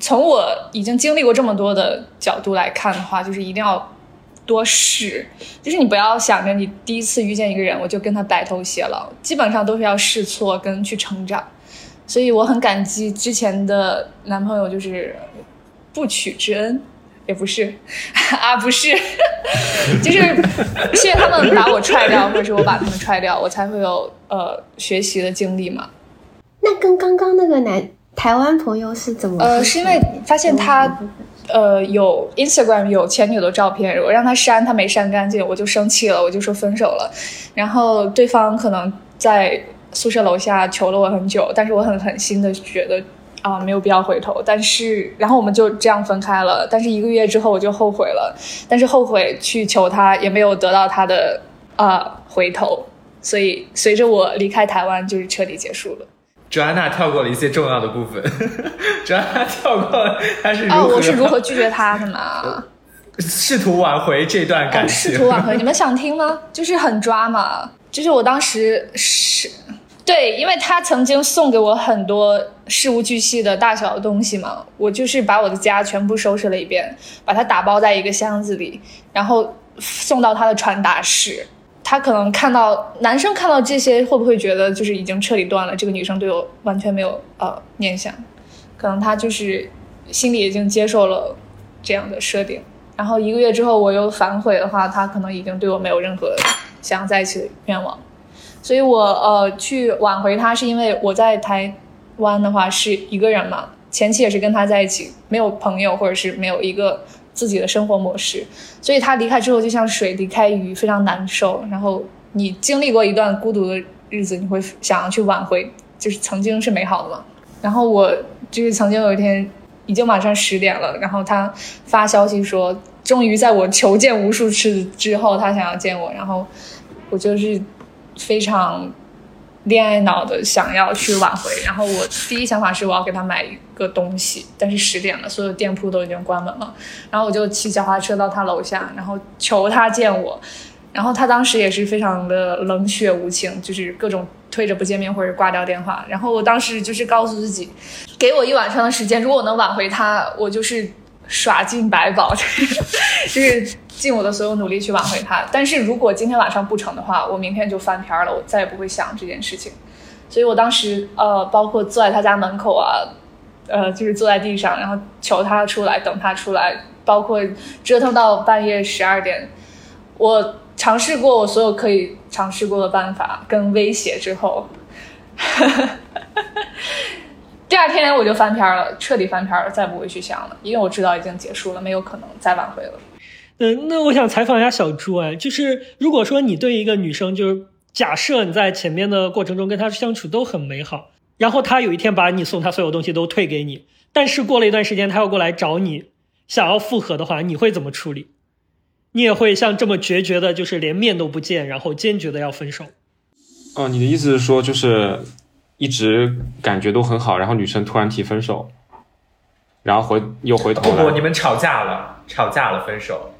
从我已经经历过这么多的角度来看的话，就是一定要多试。就是你不要想着你第一次遇见一个人，我就跟他白头偕老，基本上都是要试错跟去成长。所以我很感激之前的男朋友，就是不娶之恩，也不是 啊，不是，就是是因为他们把我踹掉，或者是我把他们踹掉，我才会有呃学习的经历嘛。那跟刚刚那个男台湾朋友是怎么？呃，是因为发现他呃有 Instagram 有前女友的照片，我让他删，他没删干净，我就生气了，我就说分手了。然后对方可能在宿舍楼下求了我很久，但是我很狠心的觉得啊、没有必要回头。但是然后我们就这样分开了。但是一个月之后我就后悔了，但是后悔去求他也没有得到他的啊、回头，所以随着我离开台湾就是彻底结束了。Joanna 跳过了一些重要的部分，Joanna 跳过了她是如啊、何、我是如何拒绝他的嘛？试图挽回这段感情。试图挽回，你们想听吗？就是很抓嘛，就是我当时是，对，因为他曾经送给我很多事无巨细的大小的东西嘛，我就是把我的家全部收拾了一遍，把它打包在一个箱子里，然后送到他的传达室。他可能看到男生看到这些，会不会觉得就是已经彻底断了？这个女生对我完全没有呃念想，可能他就是心里已经接受了这样的设定。然后一个月之后我又反悔的话，他可能已经对我没有任何想要在一起的愿望，所以我呃去挽回他，是因为我在台湾的话是一个人嘛，前期也是跟他在一起，没有朋友或者是没有一个自己的生活模式，所以他离开之后就像水离开鱼，非常难受。然后你经历过一段孤独的日子，你会想要去挽回，就是曾经是美好的嘛。然后我就是曾经有一天已经晚上十点了，然后他发消息说，终于在我求见无数次之后，他想要见我，然后我就是非常恋爱脑的想要去挽回，然后我第一想法是我要给他买一个东西，但是十点了，所有店铺都已经关门了，然后我就骑脚踏车到他楼下，然后求他见我，然后他当时也是非常的冷血无情，就是各种推着不见面或者挂掉电话，然后我当时就是告诉自己，给我一晚上的时间，如果我能挽回他，我就是耍尽百宝，就是尽我的所有努力去挽回他。但是如果今天晚上不成的话，我明天就翻篇了，我再也不会想这件事情。所以我当时呃，包括坐在他家门口啊，呃，就是坐在地上，然后求他出来，等他出来，包括折腾到半夜十二点，我尝试过我所有可以尝试过的办法跟威胁之后，第二天我就翻篇了，彻底翻篇了，再不会去想了，因为我知道已经结束了，没有可能再挽回了。嗯，那我想采访一下小朱啊，就是如果说你对一个女生，就是假设你在前面的过程中跟她相处都很美好，然后她有一天把你送她所有东西都退给你，但是过了一段时间她要过来找你，想要复合的话，你会怎么处理？你也会像这么决绝的，就是连面都不见，然后坚决的要分手？哦，你的意思是说，就是一直感觉都很好，然后女生突然提分手，然后回又回头不不，你。们吵架了，吵架了，分手。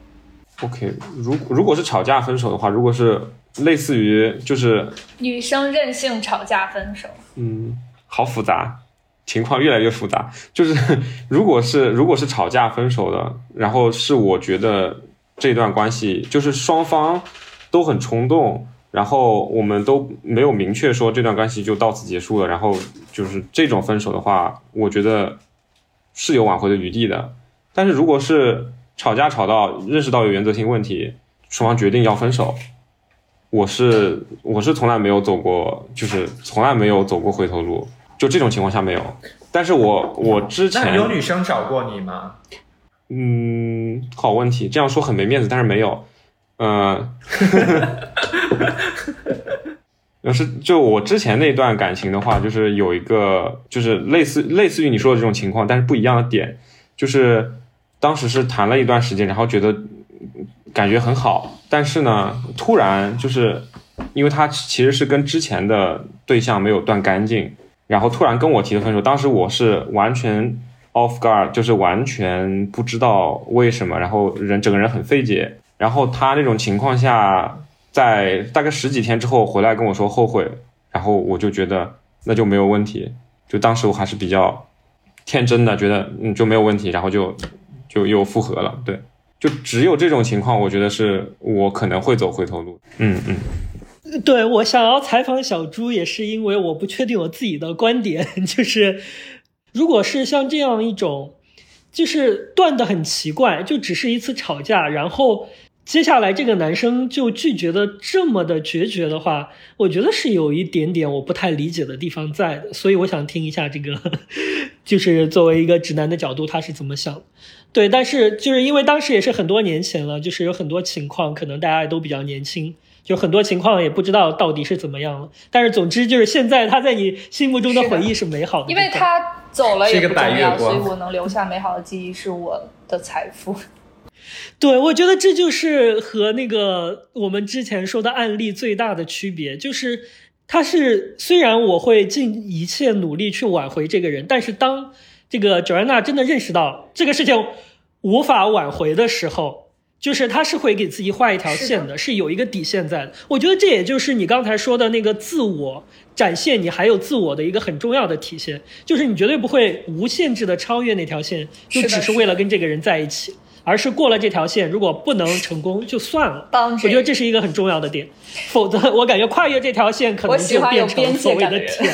OK，如如果是吵架分手的话，如果是类似于就是女生任性吵架分手，嗯，好复杂，情况越来越复杂。就是 如果是如果是吵架分手的，然后是我觉得这段关系就是双方都很冲动，然后我们都没有明确说这段关系就到此结束了，然后就是这种分手的话，我觉得是有挽回的余地的。但是如果是吵架吵到认识到有原则性问题，双方决定要分手，我是我是从来没有走过，就是从来没有走过回头路，就这种情况下没有。但是我我之前那有女生找过你吗？嗯，好问题，这样说很没面子，但是没有，嗯、要是就我之前那段感情的话，就是有一个就是类似类似于你说的这种情况，但是不一样的点，就是当时是谈了一段时间，然后觉得感觉很好，但是呢，突然就是因为他其实是跟之前的对象没有断干净，然后突然跟我提的分手，当时我是完全 off guard，就是完全不知道为什么，然后人整个人很费解。然后他那种情况下，在大概十几天之后回来跟我说后悔，然后我就觉得那就没有问题。就当时我还是比较天真的，觉得嗯就没有问题，然后就就又复合了。对，就只有这种情况，我觉得是我可能会走回头路。嗯嗯。对我想要采访小朱，也是因为我不确定我自己的观点，就是如果是像这样一种，就是断的很奇怪，就只是一次吵架，然后接下来这个男生就拒绝的这么的决绝的话，我觉得是有一点点我不太理解的地方在的，所以我想听一下这个，就是作为一个直男的角度，他是怎么想？对，但是就是因为当时也是很多年前了，就是有很多情况，可能大家都比较年轻。就很多情况也不知道到底是怎么样了，但是总之就是现在他在你心目中的回忆是美好的，因为他走了也不重要，所以我能留下美好的记忆是我的财富。对，我觉得这就是和那个我们之前说的案例最大的区别，就是他是虽然我会尽一切努力去挽回这个人，但是当这个 Joanna 真的认识到这个事情无法挽回的时候。就是他是会给自己画一条线的，是有一个底线在的。我觉得这也就是你刚才说的那个自我展现，你还有自我的一个很重要的体现，就是你绝对不会无限制的超越那条线，就只是为了跟这个人在一起，而是过了这条线，如果不能成功就算了。我觉得这是一个很重要的点，否则我感觉跨越这条线可能就变成所谓的舔。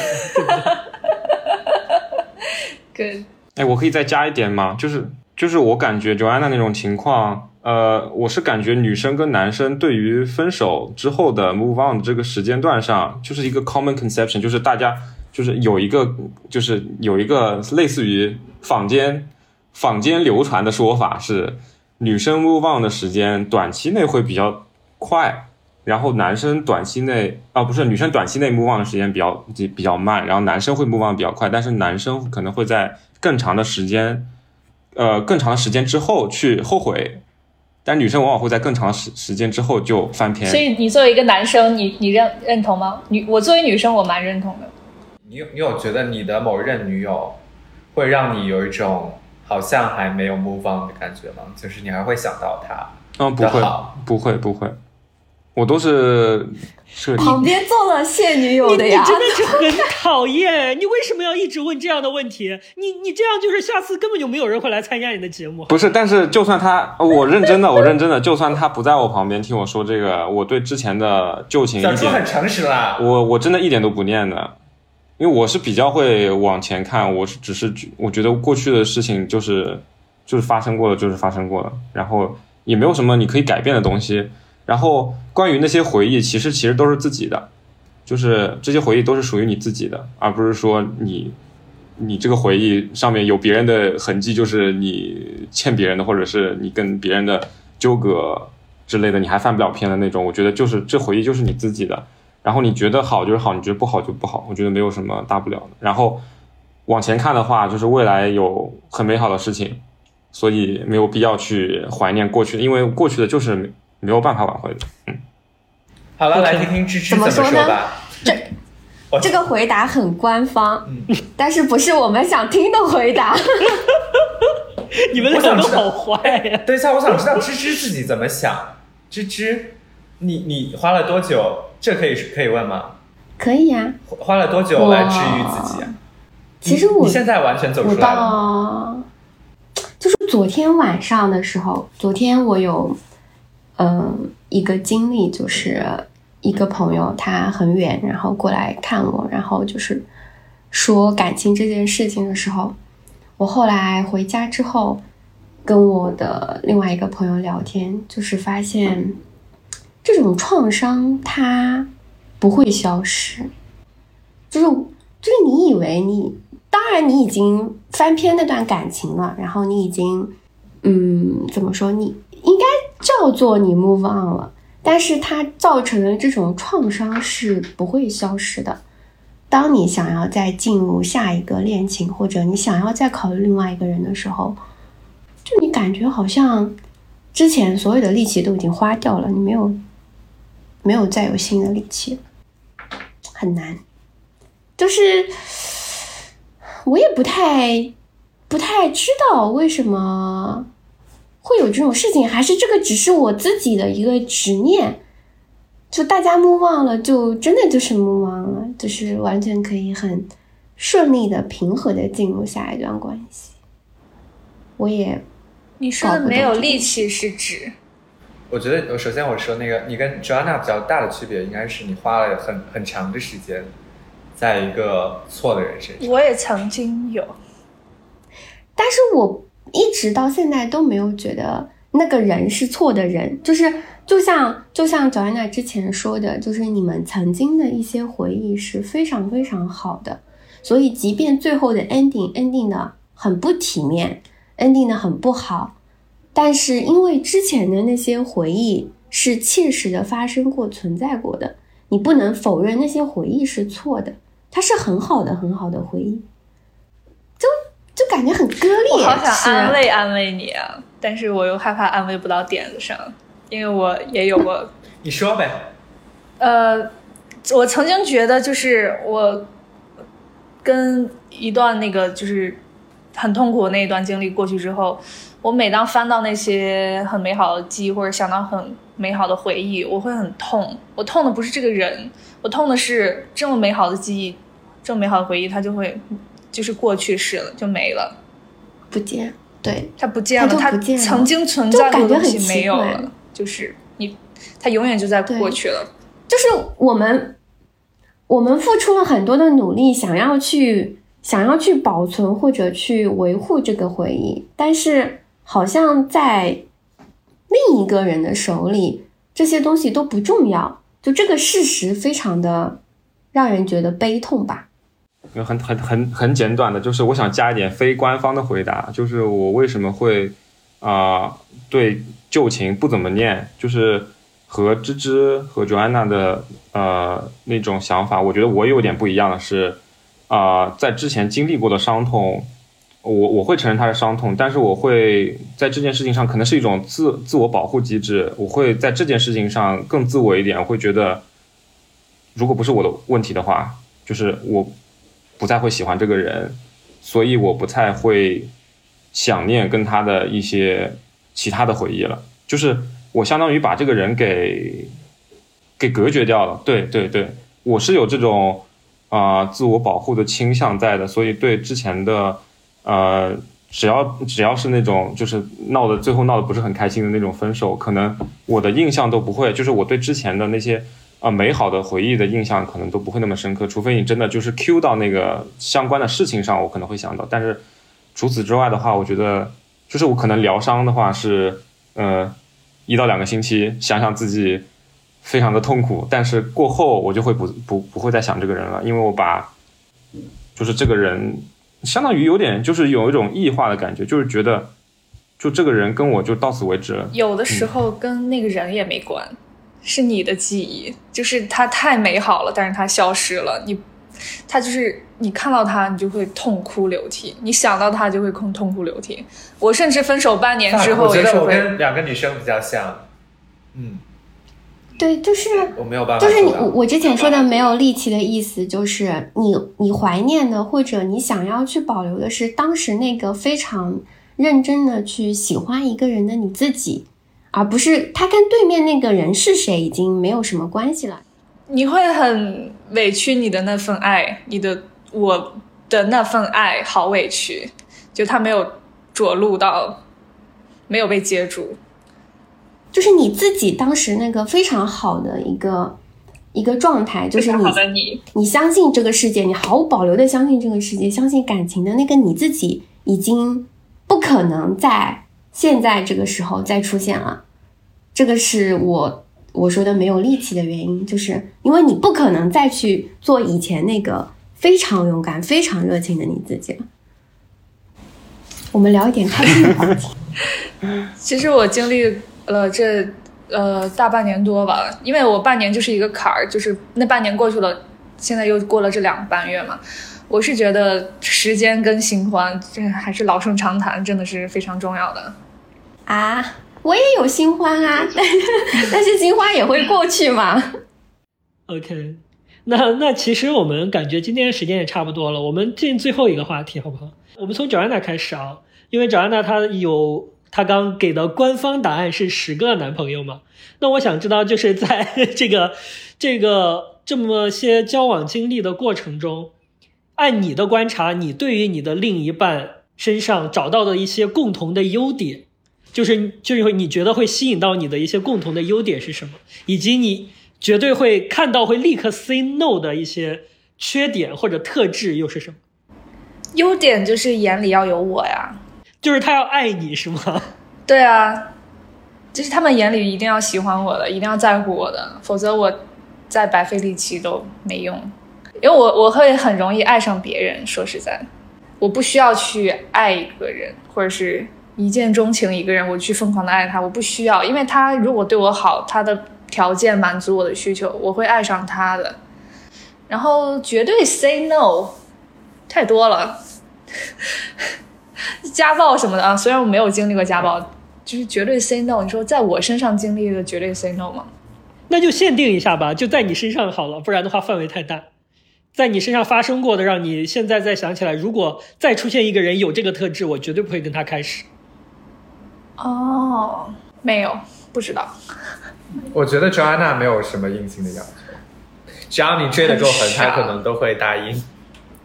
对。哎，我可以再加一点吗？就是就是我感觉 Joanna 那种情况。呃，我是感觉女生跟男生对于分手之后的 move on 这个时间段上，就是一个 common conception，就是大家就是有一个就是有一个类似于坊间坊间流传的说法是，女生 move on 的时间短期内会比较快，然后男生短期内啊不是女生短期内 move on 的时间比较比较慢，然后男生会 move on 比较快，但是男生可能会在更长的时间，呃更长的时间之后去后悔。但女生往往会在更长时时间之后就翻篇。所以你作为一个男生，你你认认同吗？女我作为女生，我蛮认同的。你有你有觉得你的某任女友会让你有一种好像还没有 move on 的感觉吗？就是你还会想到她？嗯，不会，不会，不会。我都是设计旁边坐了现女友的呀，你真的是很讨厌。你为什么要一直问这样的问题？你你这样就是下次根本就没有人会来参加你的节目。不是，但是就算他，我认真的，我认真的，就算他不在我旁边听我说这个，我对之前的旧情一点，很诚实啦。我我真的一点都不念的，因为我是比较会往前看，我是只是我觉得过去的事情就是就是发生过了，就是发生过了，然后也没有什么你可以改变的东西。然后关于那些回忆，其实其实都是自己的，就是这些回忆都是属于你自己的，而不是说你你这个回忆上面有别人的痕迹，就是你欠别人的，或者是你跟别人的纠葛之类的，你还翻不了篇的那种。我觉得就是这回忆就是你自己的，然后你觉得好就是好，你觉得不好就不好，我觉得没有什么大不了的。然后往前看的话，就是未来有很美好的事情，所以没有必要去怀念过去，因为过去的就是。没有办法挽回的，嗯。好了，来听听芝芝怎么说吧。这 这个回答很官方，但是不是我们想听的回答。你们两个好坏呀！等一下，我想知道芝芝自己怎么想。芝芝，你你花了多久？这可以可以问吗？可以呀。花了多久来治愈自己啊？其实我你现在完全走出来了。就是昨天晚上的时候，昨天我有。嗯，一个经历就是一个朋友，他很远，然后过来看我，然后就是说感情这件事情的时候，我后来回家之后，跟我的另外一个朋友聊天，就是发现这种创伤它不会消失，就是就是你以为你，当然你已经翻篇那段感情了，然后你已经，嗯，怎么说你？应该叫做你 move on 了，但是它造成的这种创伤是不会消失的。当你想要再进入下一个恋情，或者你想要再考虑另外一个人的时候，就你感觉好像之前所有的力气都已经花掉了，你没有没有再有新的力气，很难。就是我也不太。不太知道为什么会有这种事情，还是这个只是我自己的一个执念。就大家目忘了，就真的就是目忘了，就是完全可以很顺利的、平和的进入下一段关系。我也你说的没有力气是指？我觉得，我首先我说那个，你跟 Joanna 比较大的区别，应该是你花了很很长的时间，在一个错的人身上。我也曾经有，但是我一直到现在都没有觉得那个人是错的人，就是就像就像 Joanna 之前说的，就是你们曾经的一些回忆是非常非常好的，所以即便最后的 ending ending 的很不体面，ending 的很不好。但是因为之前的那些回忆是切实的发生过、存在过的，你不能否认那些回忆是错的，它是很好的、很好的回忆，就就感觉很割裂。我好想安慰安慰你啊，但是我又害怕安慰不到点子上，因为我也有过。你说呗。呃，我曾经觉得就是我跟一段那个就是很痛苦的那一段经历过去之后。我每当翻到那些很美好的记忆，或者想到很美好的回忆，我会很痛。我痛的不是这个人，我痛的是这么美好的记忆，这么美好的回忆，它就会就是过去式了，就没了，不见。对，它不见了，它曾经存在的东西没有了，就是你，它永远就在过去了。就是我们，我们付出了很多的努力，想要去，想要去保存或者去维护这个回忆，但是。好像在另一个人的手里，这些东西都不重要。就这个事实，非常的让人觉得悲痛吧。有很很很很简短的，就是我想加一点非官方的回答，就是我为什么会啊对旧情不怎么念，就是和芝芝和 Joanna 的呃那种想法，我觉得我有点不一样的是啊，在之前经历过的伤痛。我我会承认他的伤痛，但是我会在这件事情上可能是一种自自我保护机制。我会在这件事情上更自我一点，我会觉得，如果不是我的问题的话，就是我不再会喜欢这个人，所以我不太会想念跟他的一些其他的回忆了。就是我相当于把这个人给给隔绝掉了。对对对，我是有这种啊自我保护的倾向在的，所以对之前的。呃，只要只要是那种就是闹的最后闹得不是很开心的那种分手，可能我的印象都不会，就是我对之前的那些啊美好的回忆的印象可能都不会那么深刻，除非你真的就是 Q 到那个相关的事情上，我可能会想到。但是除此之外的话，我觉得就是我可能疗伤的话是呃一到两个星期，想想自己非常的痛苦，但是过后我就会不不不会再想这个人了，因为我把就是这个人。相当于有点就是有一种异化的感觉，就是觉得，就这个人跟我就到此为止了。有的时候跟那个人也没关，是你的记忆，就是它太美好了，但是它消失了。你，它就是你看到它，你就会痛哭流涕；你想到它，就会痛痛哭流涕。我甚至分手半年之后，我觉得我跟两个女生比较像，嗯。对，就是我没有办法。就是你我我之前说的没有力气的意思，就是你你怀念的或者你想要去保留的是当时那个非常认真的去喜欢一个人的你自己，而不是他跟对面那个人是谁已经没有什么关系了。你会很委屈你的那份爱，你的我的那份爱好委屈，就他没有着陆到，没有被接住。就是你自己当时那个非常好的一个一个状态，就是你你相信这个世界，你毫无保留的相信这个世界，相信感情的那个你自己，已经不可能在现在这个时候再出现了。这个是我我说的没有力气的原因，就是因为你不可能再去做以前那个非常勇敢、非常热情的你自己了。我们聊一点开心的话题。其实我经历。了这呃大半年多吧，因为我半年就是一个坎儿，就是那半年过去了，现在又过了这两个半月嘛。我是觉得时间跟新欢，这还是老生常谈，真的是非常重要的。啊，我也有新欢啊，但是新欢也会过去嘛。OK，那那其实我们感觉今天时间也差不多了，我们进最后一个话题好不好？我们从 Joanna 开始啊，因为 Joanna 她有她刚给的官方答案是十个男朋友嘛，那我想知道就是在这个这个这么些交往经历的过程中，按你的观察，你对于你的另一半身上找到的一些共同的优点，就是就是你觉得会吸引到你的一些共同的优点是什么，以及你。绝对会看到会立刻 say no 的一些缺点或者特质又是什么？优点就是眼里要有我呀，就是他要爱你是吗？对啊，就是他们眼里一定要喜欢我的，一定要在乎我的，否则我再白费力气都没用。因为我我会很容易爱上别人，说实在，我不需要去爱一个人，或者是一见钟情一个人，我去疯狂的爱他，我不需要，因为他如果对我好，他的。条件满足我的需求，我会爱上他的。然后绝对 say no，太多了，家暴什么的啊。虽然我没有经历过家暴，就是绝对 say no。你说在我身上经历的绝对 say no 吗？那就限定一下吧，就在你身上好了，不然的话范围太大。在你身上发生过的，让你现在再想起来，如果再出现一个人有这个特质，我绝对不会跟他开始。哦，没有，不知道。我觉得 Joanna 没有什么硬性的要求，只要你追得够狠，他可能都会答应。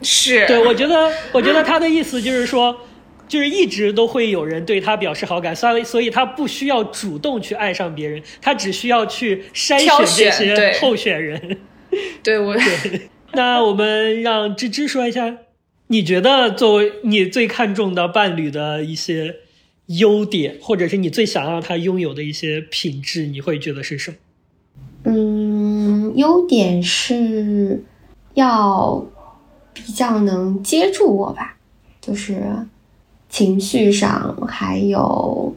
是对，我觉得，我觉得他的意思就是说，就是一直都会有人对他表示好感，所以，所以他不需要主动去爱上别人，他只需要去筛选这些候选人。对，我。那我们让芝芝说一下，你觉得作为你最看重的伴侣的一些。优点，或者是你最想让他拥有的一些品质，你会觉得是什么？嗯，优点是要比较能接住我吧，就是情绪上还有，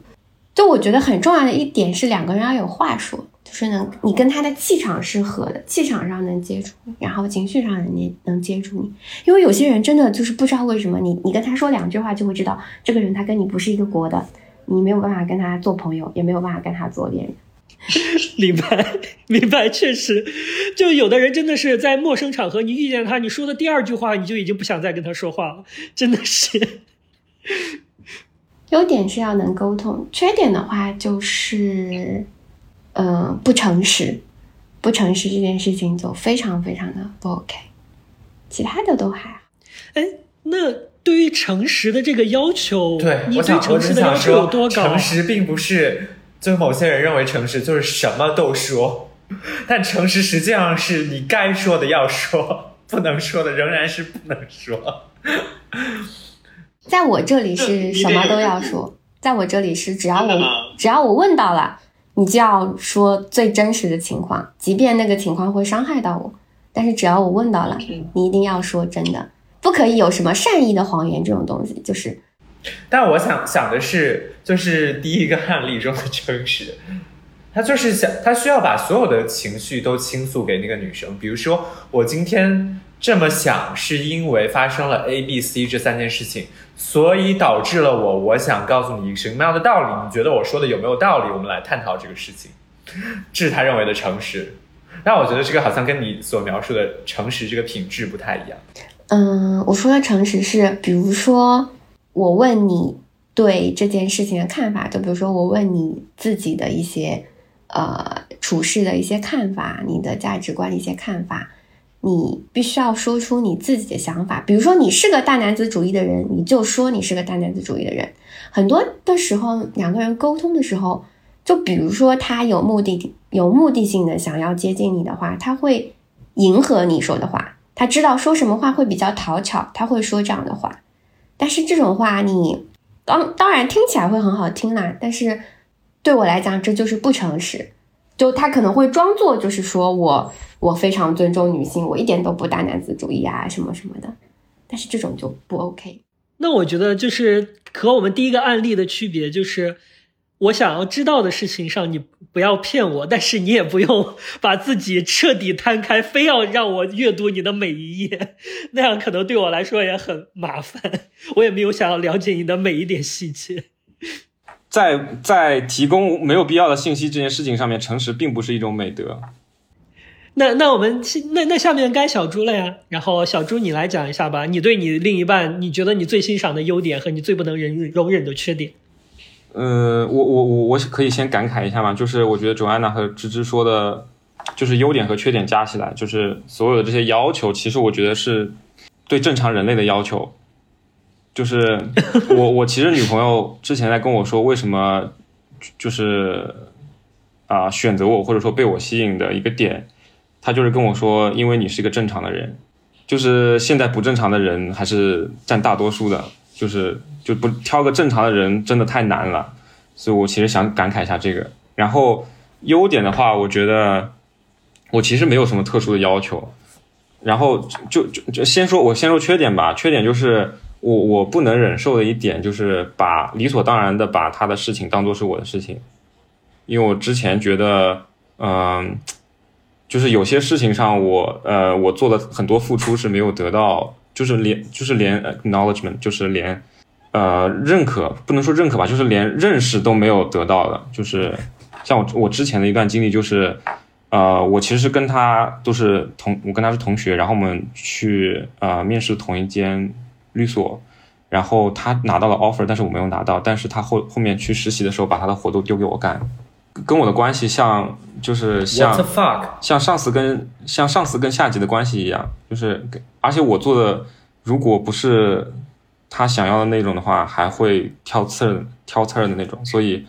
就我觉得很重要的一点是两个人要有话说。就是能，你跟他的气场是合的，气场上能接触，然后情绪上能能接触你。因为有些人真的就是不知道为什么，你你跟他说两句话就会知道这个人他跟你不是一个国的，你没有办法跟他做朋友，也没有办法跟他做恋人。明白，明白，确实，就有的人真的是在陌生场合，你遇见他，你说的第二句话，你就已经不想再跟他说话了，真的是。优点是要能沟通，缺点的话就是。嗯，不诚实，不诚实这件事情就非常非常的不 OK，其他的都还好。哎，那对于诚实的这个要求，对，你对诚实的要求有多高？诚实并不是，就某些人认为诚实就是什么都说，但诚实实际上是你该说的要说，不能说的仍然是不能说。在我这里是什么都要说，在我这里是只要我只要我问到了。你就要说最真实的情况，即便那个情况会伤害到我，但是只要我问到了，你一定要说真的，不可以有什么善意的谎言这种东西。就是，但我想想的是，就是第一个案例中的诚实，他就是想，他需要把所有的情绪都倾诉给那个女生，比如说我今天。这么想是因为发生了 A、B、C 这三件事情，所以导致了我。我想告诉你一个什么样的道理？你觉得我说的有没有道理？我们来探讨这个事情。这是他认为的诚实。但我觉得这个好像跟你所描述的诚实这个品质不太一样。嗯，我说的诚实是，比如说我问你对这件事情的看法，就比如说我问你自己的一些呃处事的一些看法，你的价值观的一些看法。你必须要说出你自己的想法，比如说你是个大男子主义的人，你就说你是个大男子主义的人。很多的时候，两个人沟通的时候，就比如说他有目的、有目的性的想要接近你的话，他会迎合你说的话，他知道说什么话会比较讨巧，他会说这样的话。但是这种话，你当当然听起来会很好听啦，但是对我来讲，这就是不诚实。就他可能会装作就是说我。我非常尊重女性，我一点都不大男子主义啊，什么什么的，但是这种就不 OK。那我觉得就是和我们第一个案例的区别就是，我想要知道的事情上你不要骗我，但是你也不用把自己彻底摊开，非要让我阅读你的每一页，那样可能对我来说也很麻烦。我也没有想要了解你的每一点细节。在在提供没有必要的信息这件事情上面，诚实并不是一种美德。那那我们那那下面该小猪了呀。然后小猪你来讲一下吧，你对你另一半，你觉得你最欣赏的优点和你最不能忍容忍的缺点。呃，我我我我可以先感慨一下嘛，就是我觉得 Joanna 和芝芝说的，就是优点和缺点加起来，就是所有的这些要求，其实我觉得是对正常人类的要求。就是我我其实女朋友之前在跟我说为什么就是啊选择我或者说被我吸引的一个点，她就是跟我说，因为你是一个正常的人，就是现在不正常的人还是占大多数的。就是就不挑个正常的人真的太难了，所以我其实想感慨一下这个。然后优点的话，我觉得我其实没有什么特殊的要求。然后就就就先说，我先说缺点吧。缺点就是我我不能忍受的一点就是把理所当然的把他的事情当做是我的事情，因为我之前觉得，嗯，就是有些事情上我呃我做了很多付出是没有得到。就是连就是连 acknowledgement，就是连呃认可，不能说认可吧，就是连认识都没有得到的。就是像我我之前的一段经历，就是呃我其实跟他都是同，我跟他是同学，然后我们去呃面试同一间律所，然后他拿到了 offer，但是我没有拿到，但是他后后面去实习的时候，把他的活都丢给我干。跟我的关系像，就是像像上司跟像上司跟下级的关系一样，就是而且我做的如果不是他想要的那种的话，还会挑刺儿挑刺儿的那种，所以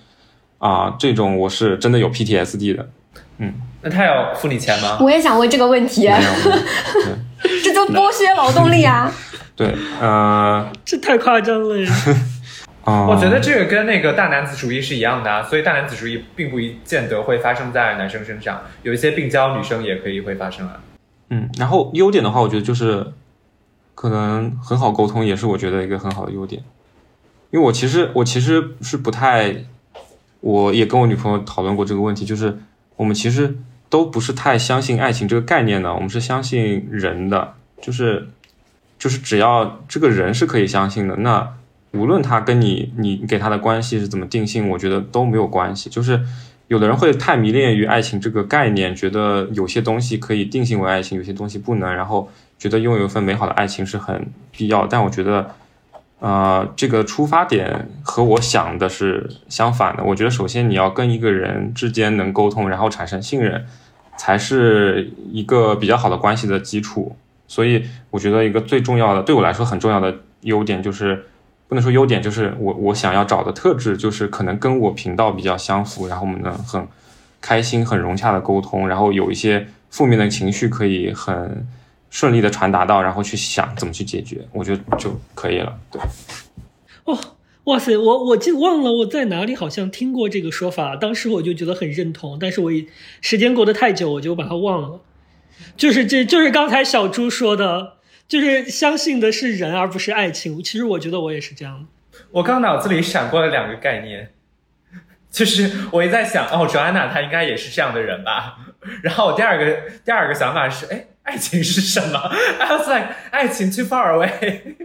啊，这种我是真的有 PTSD 的。嗯，那他要付你钱吗？我也想问这个问题。这就剥削劳动力啊！对，呃，这太夸张了呀。我觉得这个跟那个大男子主义是一样的啊，所以大男子主义并不一见得会发生在男生身上，有一些病娇女生也可以会发生啊。嗯，然后优点的话，我觉得就是可能很好沟通，也是我觉得一个很好的优点。因为我其实我其实是不太，我也跟我女朋友讨论过这个问题，就是我们其实都不是太相信爱情这个概念的，我们是相信人的，就是就是只要这个人是可以相信的，那。无论他跟你，你给他的关系是怎么定性，我觉得都没有关系。就是有的人会太迷恋于爱情这个概念，觉得有些东西可以定性为爱情，有些东西不能，然后觉得拥有一份美好的爱情是很必要。但我觉得，呃，这个出发点和我想的是相反的。我觉得首先你要跟一个人之间能沟通，然后产生信任，才是一个比较好的关系的基础。所以我觉得一个最重要的，对我来说很重要的优点就是。不能说优点，就是我我想要找的特质，就是可能跟我频道比较相符，然后我们能很开心、很融洽的沟通，然后有一些负面的情绪可以很顺利的传达到，然后去想怎么去解决，我觉得就可以了。对。哇哇塞，我我记忘了我在哪里好像听过这个说法，当时我就觉得很认同，但是我时间过得太久，我就把它忘了。就是这就是刚才小猪说的。就是相信的是人，而不是爱情。其实我觉得我也是这样的。我刚脑子里闪过了两个概念，就是我一在想，哦，Joanna 她应该也是这样的人吧。然后我第二个第二个想法是，哎。爱情是什么？I was like，爱情 too far away，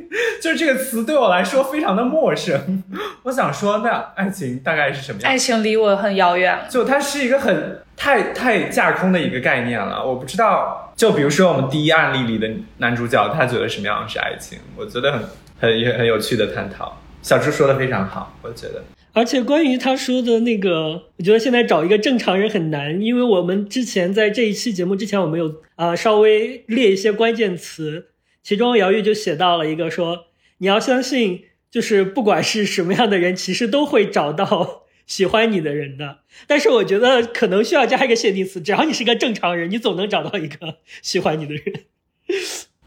就是这个词对我来说非常的陌生。我想说，那爱情大概是什么样？爱情离我很遥远，就它是一个很太太架空的一个概念了。我不知道，就比如说我们第一案例里的男主角，他觉得什么样是爱情？我觉得很很也很有趣的探讨。小猪说的非常好，我觉得。而且关于他说的那个，我觉得现在找一个正常人很难，因为我们之前在这一期节目之前，我们有啊稍微列一些关键词，其中姚玉就写到了一个说，你要相信，就是不管是什么样的人，其实都会找到喜欢你的人的。但是我觉得可能需要加一个限定词，只要你是个正常人，你总能找到一个喜欢你的人。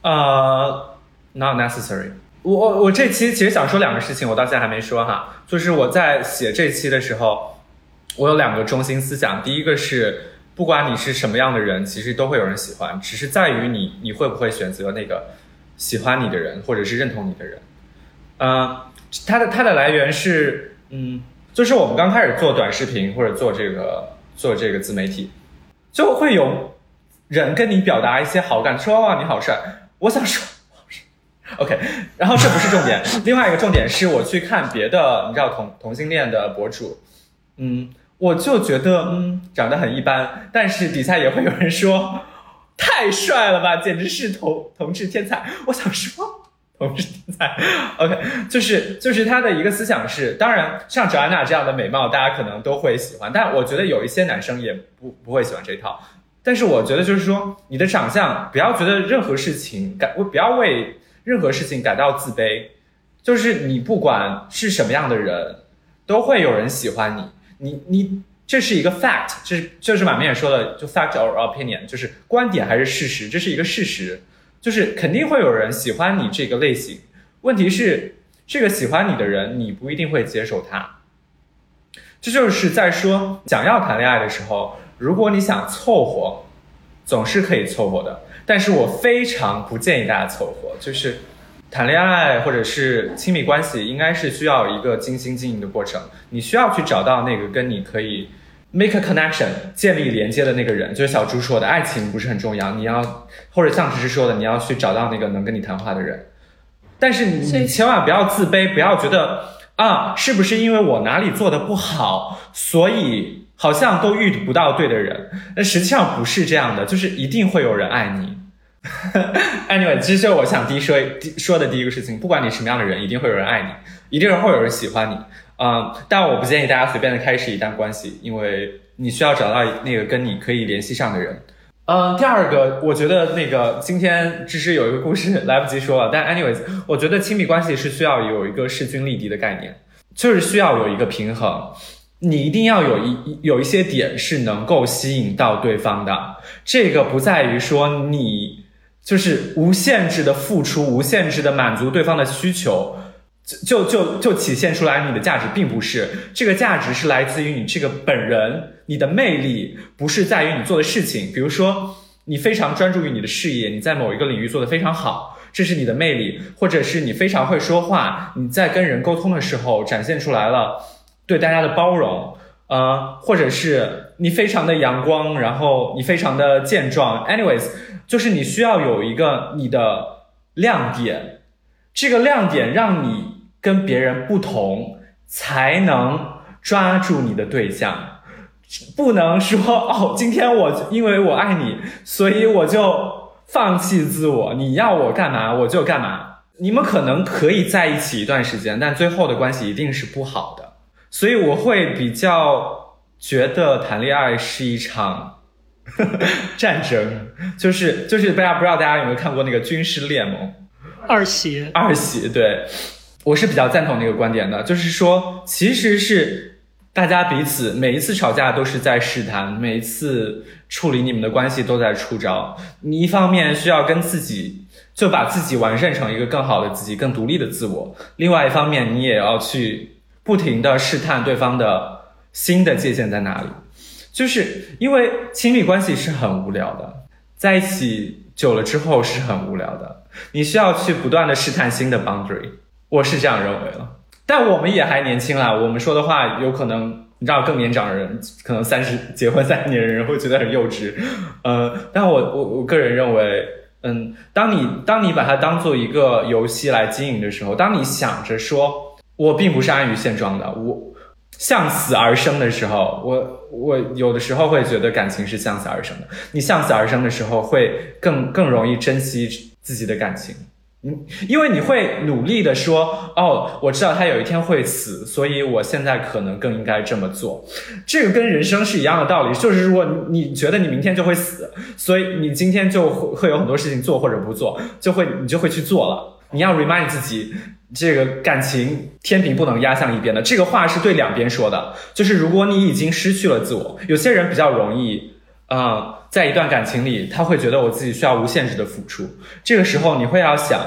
呃，not necessary。我我我这期其实想说两个事情，我到现在还没说哈。就是我在写这期的时候，我有两个中心思想。第一个是，不管你是什么样的人，其实都会有人喜欢，只是在于你你会不会选择那个喜欢你的人，或者是认同你的人。嗯，它的它的来源是，嗯，就是我们刚开始做短视频或者做这个做这个自媒体，就会有人跟你表达一些好感，说哇你好帅，我想说。OK，然后这不是重点，另外一个重点是我去看别的，你知道同同性恋的博主，嗯，我就觉得嗯长得很一般，但是底下也会有人说太帅了吧，简直是同同志天才。我想说，同志天才，OK，就是就是他的一个思想是，当然像卓安娜这样的美貌，大家可能都会喜欢，但我觉得有一些男生也不不会喜欢这一套。但是我觉得就是说，你的长相不要觉得任何事情感，不要为任何事情感到自卑，就是你不管是什么样的人，都会有人喜欢你，你你。这是一个 fact，就是就是满面也说的，就 fact or opinion，就是观点还是事实，这是一个事实，就是肯定会有人喜欢你这个类型。问题是，这个喜欢你的人，你不一定会接受他。这就是在说，想要谈恋爱的时候，如果你想凑合，总是可以凑合的。但是我非常不建议大家凑合，就是谈恋爱或者是亲密关系，应该是需要一个精心经营的过程。你需要去找到那个跟你可以。make a connection，建立连接的那个人，就是小猪说的，爱情不是很重要，你要或者像芝芝说的，你要去找到那个能跟你谈话的人。但是你千万不要自卑，不要觉得啊，是不是因为我哪里做的不好，所以好像都遇不到对的人？那实际上不是这样的，就是一定会有人爱你。Anyway，其实我想第一说说的第一个事情，不管你什么样的人，一定会有人爱你，一定会有人喜欢你。嗯，但我不建议大家随便的开始一段关系，因为你需要找到那个跟你可以联系上的人。嗯，第二个，我觉得那个今天只是有一个故事来不及说了，但 anyways，我觉得亲密关系是需要有一个势均力敌的概念，就是需要有一个平衡，你一定要有一有一些点是能够吸引到对方的。这个不在于说你就是无限制的付出，无限制的满足对方的需求。就就就体现出来你的价值，并不是这个价值是来自于你这个本人，你的魅力不是在于你做的事情。比如说，你非常专注于你的事业，你在某一个领域做得非常好，这是你的魅力；或者是你非常会说话，你在跟人沟通的时候展现出来了对大家的包容，呃，或者是你非常的阳光，然后你非常的健壮。Anyways，就是你需要有一个你的亮点。这个亮点让你跟别人不同，才能抓住你的对象，不能说哦，今天我因为我爱你，所以我就放弃自我，你要我干嘛我就干嘛。你们可能可以在一起一段时间，但最后的关系一定是不好的。所以我会比较觉得谈恋爱是一场 战争，就是就是大家不知道大家有没有看过那个军事联盟。二喜，二喜，对，我是比较赞同那个观点的，就是说，其实是大家彼此每一次吵架都是在试探，每一次处理你们的关系都在出招。你一方面需要跟自己就把自己完善成一个更好的自己，更独立的自我；，另外一方面，你也要去不停的试探对方的新的界限在哪里。就是因为亲密关系是很无聊的，在一起久了之后是很无聊的。你需要去不断的试探新的 boundary，我是这样认为了。但我们也还年轻啦，我们说的话有可能，你知道，更年长的人，可能三十结婚三年的人会觉得很幼稚。呃，但我我我个人认为，嗯，当你当你把它当做一个游戏来经营的时候，当你想着说我并不是安于现状的，我向死而生的时候，我我有的时候会觉得感情是向死而生的。你向死而生的时候，会更更容易珍惜。自己的感情，嗯，因为你会努力的说，哦，我知道他有一天会死，所以我现在可能更应该这么做。这个跟人生是一样的道理，就是如果你觉得你明天就会死，所以你今天就会会有很多事情做或者不做，就会你就会去做了。你要 remind 自己，这个感情天平不能压向一边的。这个话是对两边说的，就是如果你已经失去了自我，有些人比较容易，啊。在一段感情里，他会觉得我自己需要无限制的付出。这个时候，你会要想，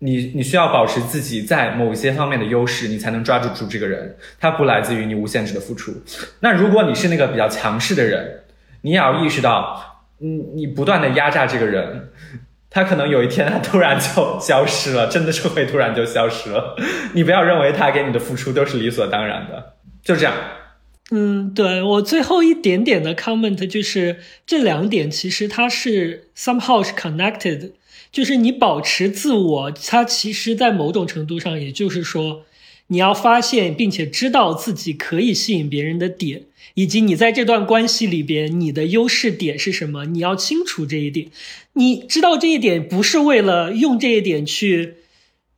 你你需要保持自己在某些方面的优势，你才能抓住住这个人。他不来自于你无限制的付出。那如果你是那个比较强势的人，你也要意识到，嗯，你不断的压榨这个人，他可能有一天他突然就消失了，真的是会突然就消失了。你不要认为他给你的付出都是理所当然的，就这样。嗯，对我最后一点点的 comment 就是这两点其实它是 somehow 是 connected，就是你保持自我，它其实在某种程度上，也就是说你要发现并且知道自己可以吸引别人的点，以及你在这段关系里边你的优势点是什么，你要清楚这一点。你知道这一点不是为了用这一点去。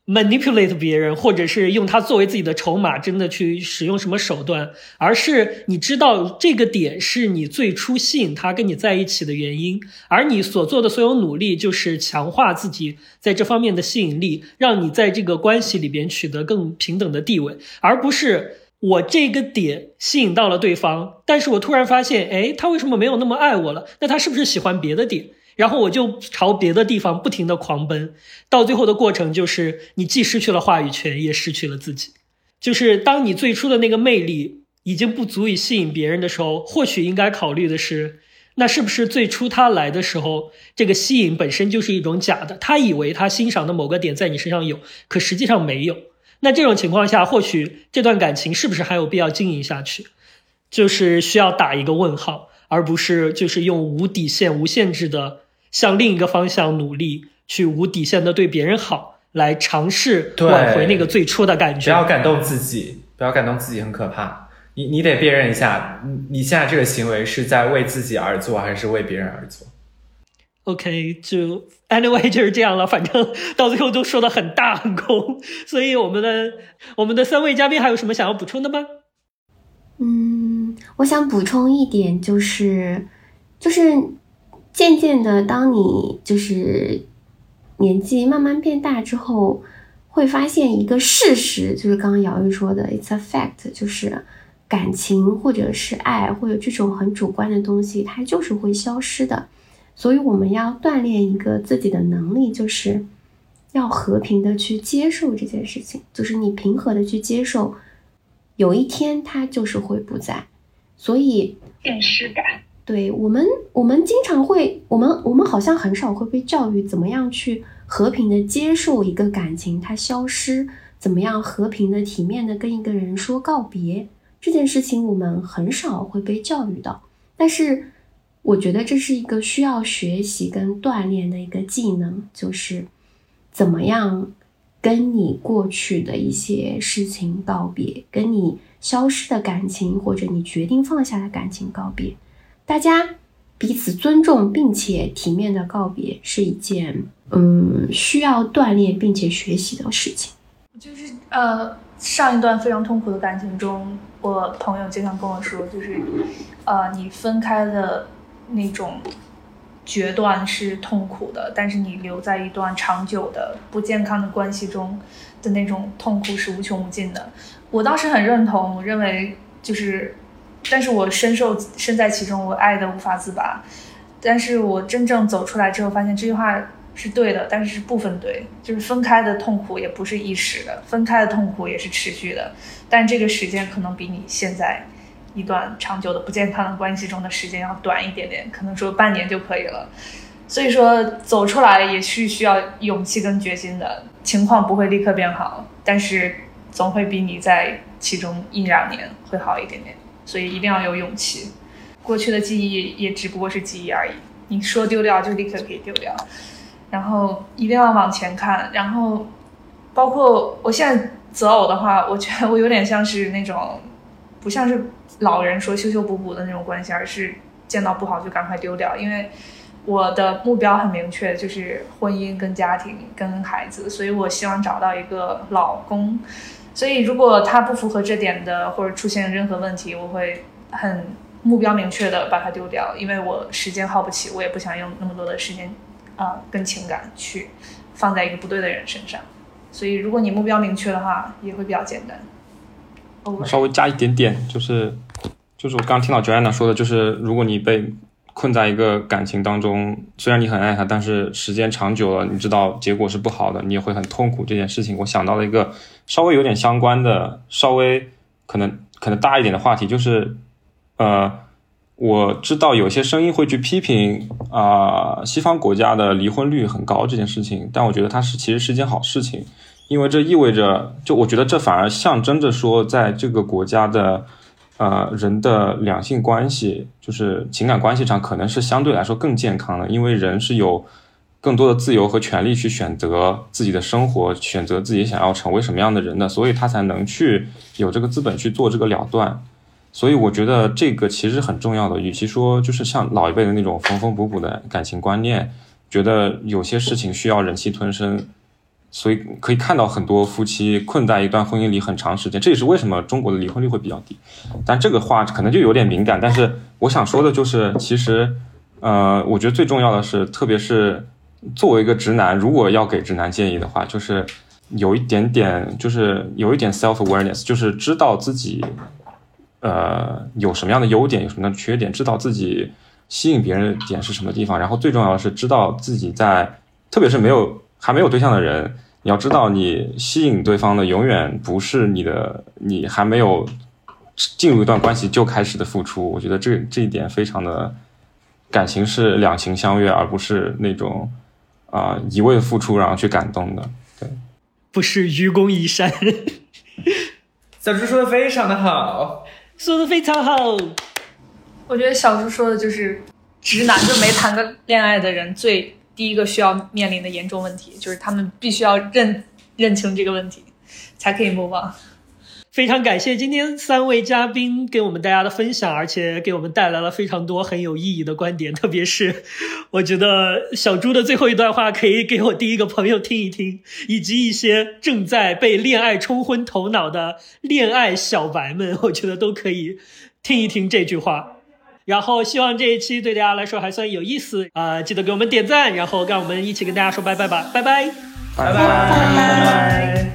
manipulate 别人，或者是用它作为自己的筹码，真的去使用什么手段，而是你知道这个点是你最初吸引他跟你在一起的原因，而你所做的所有努力就是强化自己在这方面的吸引力，让你在这个关系里边取得更平等的地位，而不是我这个点吸引到了对方，但是我突然发现，哎，他为什么没有那么爱我了？那他是不是喜欢别的点？然后我就朝别的地方不停的狂奔，到最后的过程就是你既失去了话语权，也失去了自己。就是当你最初的那个魅力已经不足以吸引别人的时候，或许应该考虑的是，那是不是最初他来的时候，这个吸引本身就是一种假的？他以为他欣赏的某个点在你身上有，可实际上没有。那这种情况下，或许这段感情是不是还有必要经营下去？就是需要打一个问号，而不是就是用无底线、无限制的。向另一个方向努力，去无底线的对别人好，来尝试挽回那个最初的感觉。不要感动自己，不要感动自己，很可怕。你你得辨认一下，你你现在这个行为是在为自己而做，还是为别人而做？OK，就 Anyway 就是这样了。反正到最后都说的很大很空，所以我们的我们的三位嘉宾还有什么想要补充的吗？嗯，我想补充一点，就是就是。渐渐的，当你就是年纪慢慢变大之后，会发现一个事实，就是刚刚姚玉说的，it's a fact，就是感情或者是爱或者这种很主观的东西，它就是会消失的。所以我们要锻炼一个自己的能力，就是要和平的去接受这件事情，就是你平和的去接受，有一天它就是会不在。所以现实感。对我们，我们经常会，我们我们好像很少会被教育怎么样去和平的接受一个感情它消失，怎么样和平的、体面的跟一个人说告别这件事情，我们很少会被教育到。但是，我觉得这是一个需要学习跟锻炼的一个技能，就是怎么样跟你过去的一些事情告别，跟你消失的感情或者你决定放下的感情告别。大家彼此尊重并且体面的告别是一件嗯需要锻炼并且学习的事情。就是呃上一段非常痛苦的感情中，我朋友经常跟我说，就是呃你分开的那种决断是痛苦的，但是你留在一段长久的不健康的关系中的那种痛苦是无穷无尽的。我当时很认同，我认为就是。但是我深受身在其中，我爱的无法自拔。但是我真正走出来之后，发现这句话是对的，但是是部分对。就是分开的痛苦也不是一时的，分开的痛苦也是持续的。但这个时间可能比你现在一段长久的不健康的关系中的时间要短一点点，可能说半年就可以了。所以说走出来也是需要勇气跟决心的，情况不会立刻变好，但是总会比你在其中一两年会好一点点。所以一定要有勇气，过去的记忆也只不过是记忆而已。你说丢掉就立刻可以丢掉，然后一定要往前看。然后，包括我现在择偶的话，我觉得我有点像是那种，不像是老人说修修补补的那种关系，而是见到不好就赶快丢掉。因为我的目标很明确，就是婚姻跟家庭跟孩子，所以我希望找到一个老公。所以，如果他不符合这点的，或者出现任何问题，我会很目标明确的把它丢掉，因为我时间耗不起，我也不想用那么多的时间，啊，跟情感去放在一个不对的人身上。所以，如果你目标明确的话，也会比较简单。稍微加一点点，就是，就是我刚听到 Joanna 说的，就是如果你被。困在一个感情当中，虽然你很爱他，但是时间长久了，你知道结果是不好的，你也会很痛苦。这件事情，我想到了一个稍微有点相关的、稍微可能可能大一点的话题，就是，呃，我知道有些声音会去批评啊，西方国家的离婚率很高这件事情，但我觉得它是其实是一件好事情，因为这意味着，就我觉得这反而象征着说，在这个国家的。呃，人的两性关系就是情感关系上可能是相对来说更健康的，因为人是有更多的自由和权利去选择自己的生活，选择自己想要成为什么样的人的，所以他才能去有这个资本去做这个了断。所以我觉得这个其实很重要的，与其说就是像老一辈的那种缝缝补补的感情观念，觉得有些事情需要忍气吞声。所以可以看到很多夫妻困在一段婚姻里很长时间，这也是为什么中国的离婚率会比较低。但这个话可能就有点敏感，但是我想说的就是，其实，呃，我觉得最重要的是，特别是作为一个直男，如果要给直男建议的话，就是有一点点，就是有一点 self awareness，就是知道自己，呃，有什么样的优点，有什么样的缺点，知道自己吸引别人点是什么地方，然后最重要的是知道自己在，特别是没有还没有对象的人。你要知道，你吸引对方的永远不是你的，你还没有进入一段关系就开始的付出。我觉得这这一点非常的，感情是两情相悦，而不是那种啊一味的付出然后去感动的。对，不是愚公移山。小猪说的非常的好，说的非常好。我觉得小猪说的就是直男，就没谈过恋爱的人最。第一个需要面临的严重问题，就是他们必须要认认清这个问题，才可以 move on。非常感谢今天三位嘉宾给我们大家的分享，而且给我们带来了非常多很有意义的观点。特别是我觉得小朱的最后一段话，可以给我第一个朋友听一听，以及一些正在被恋爱冲昏头脑的恋爱小白们，我觉得都可以听一听这句话。然后希望这一期对大家来说还算有意思啊！记得给我们点赞，然后让我们一起跟大家说拜拜吧，拜拜，拜拜，拜拜。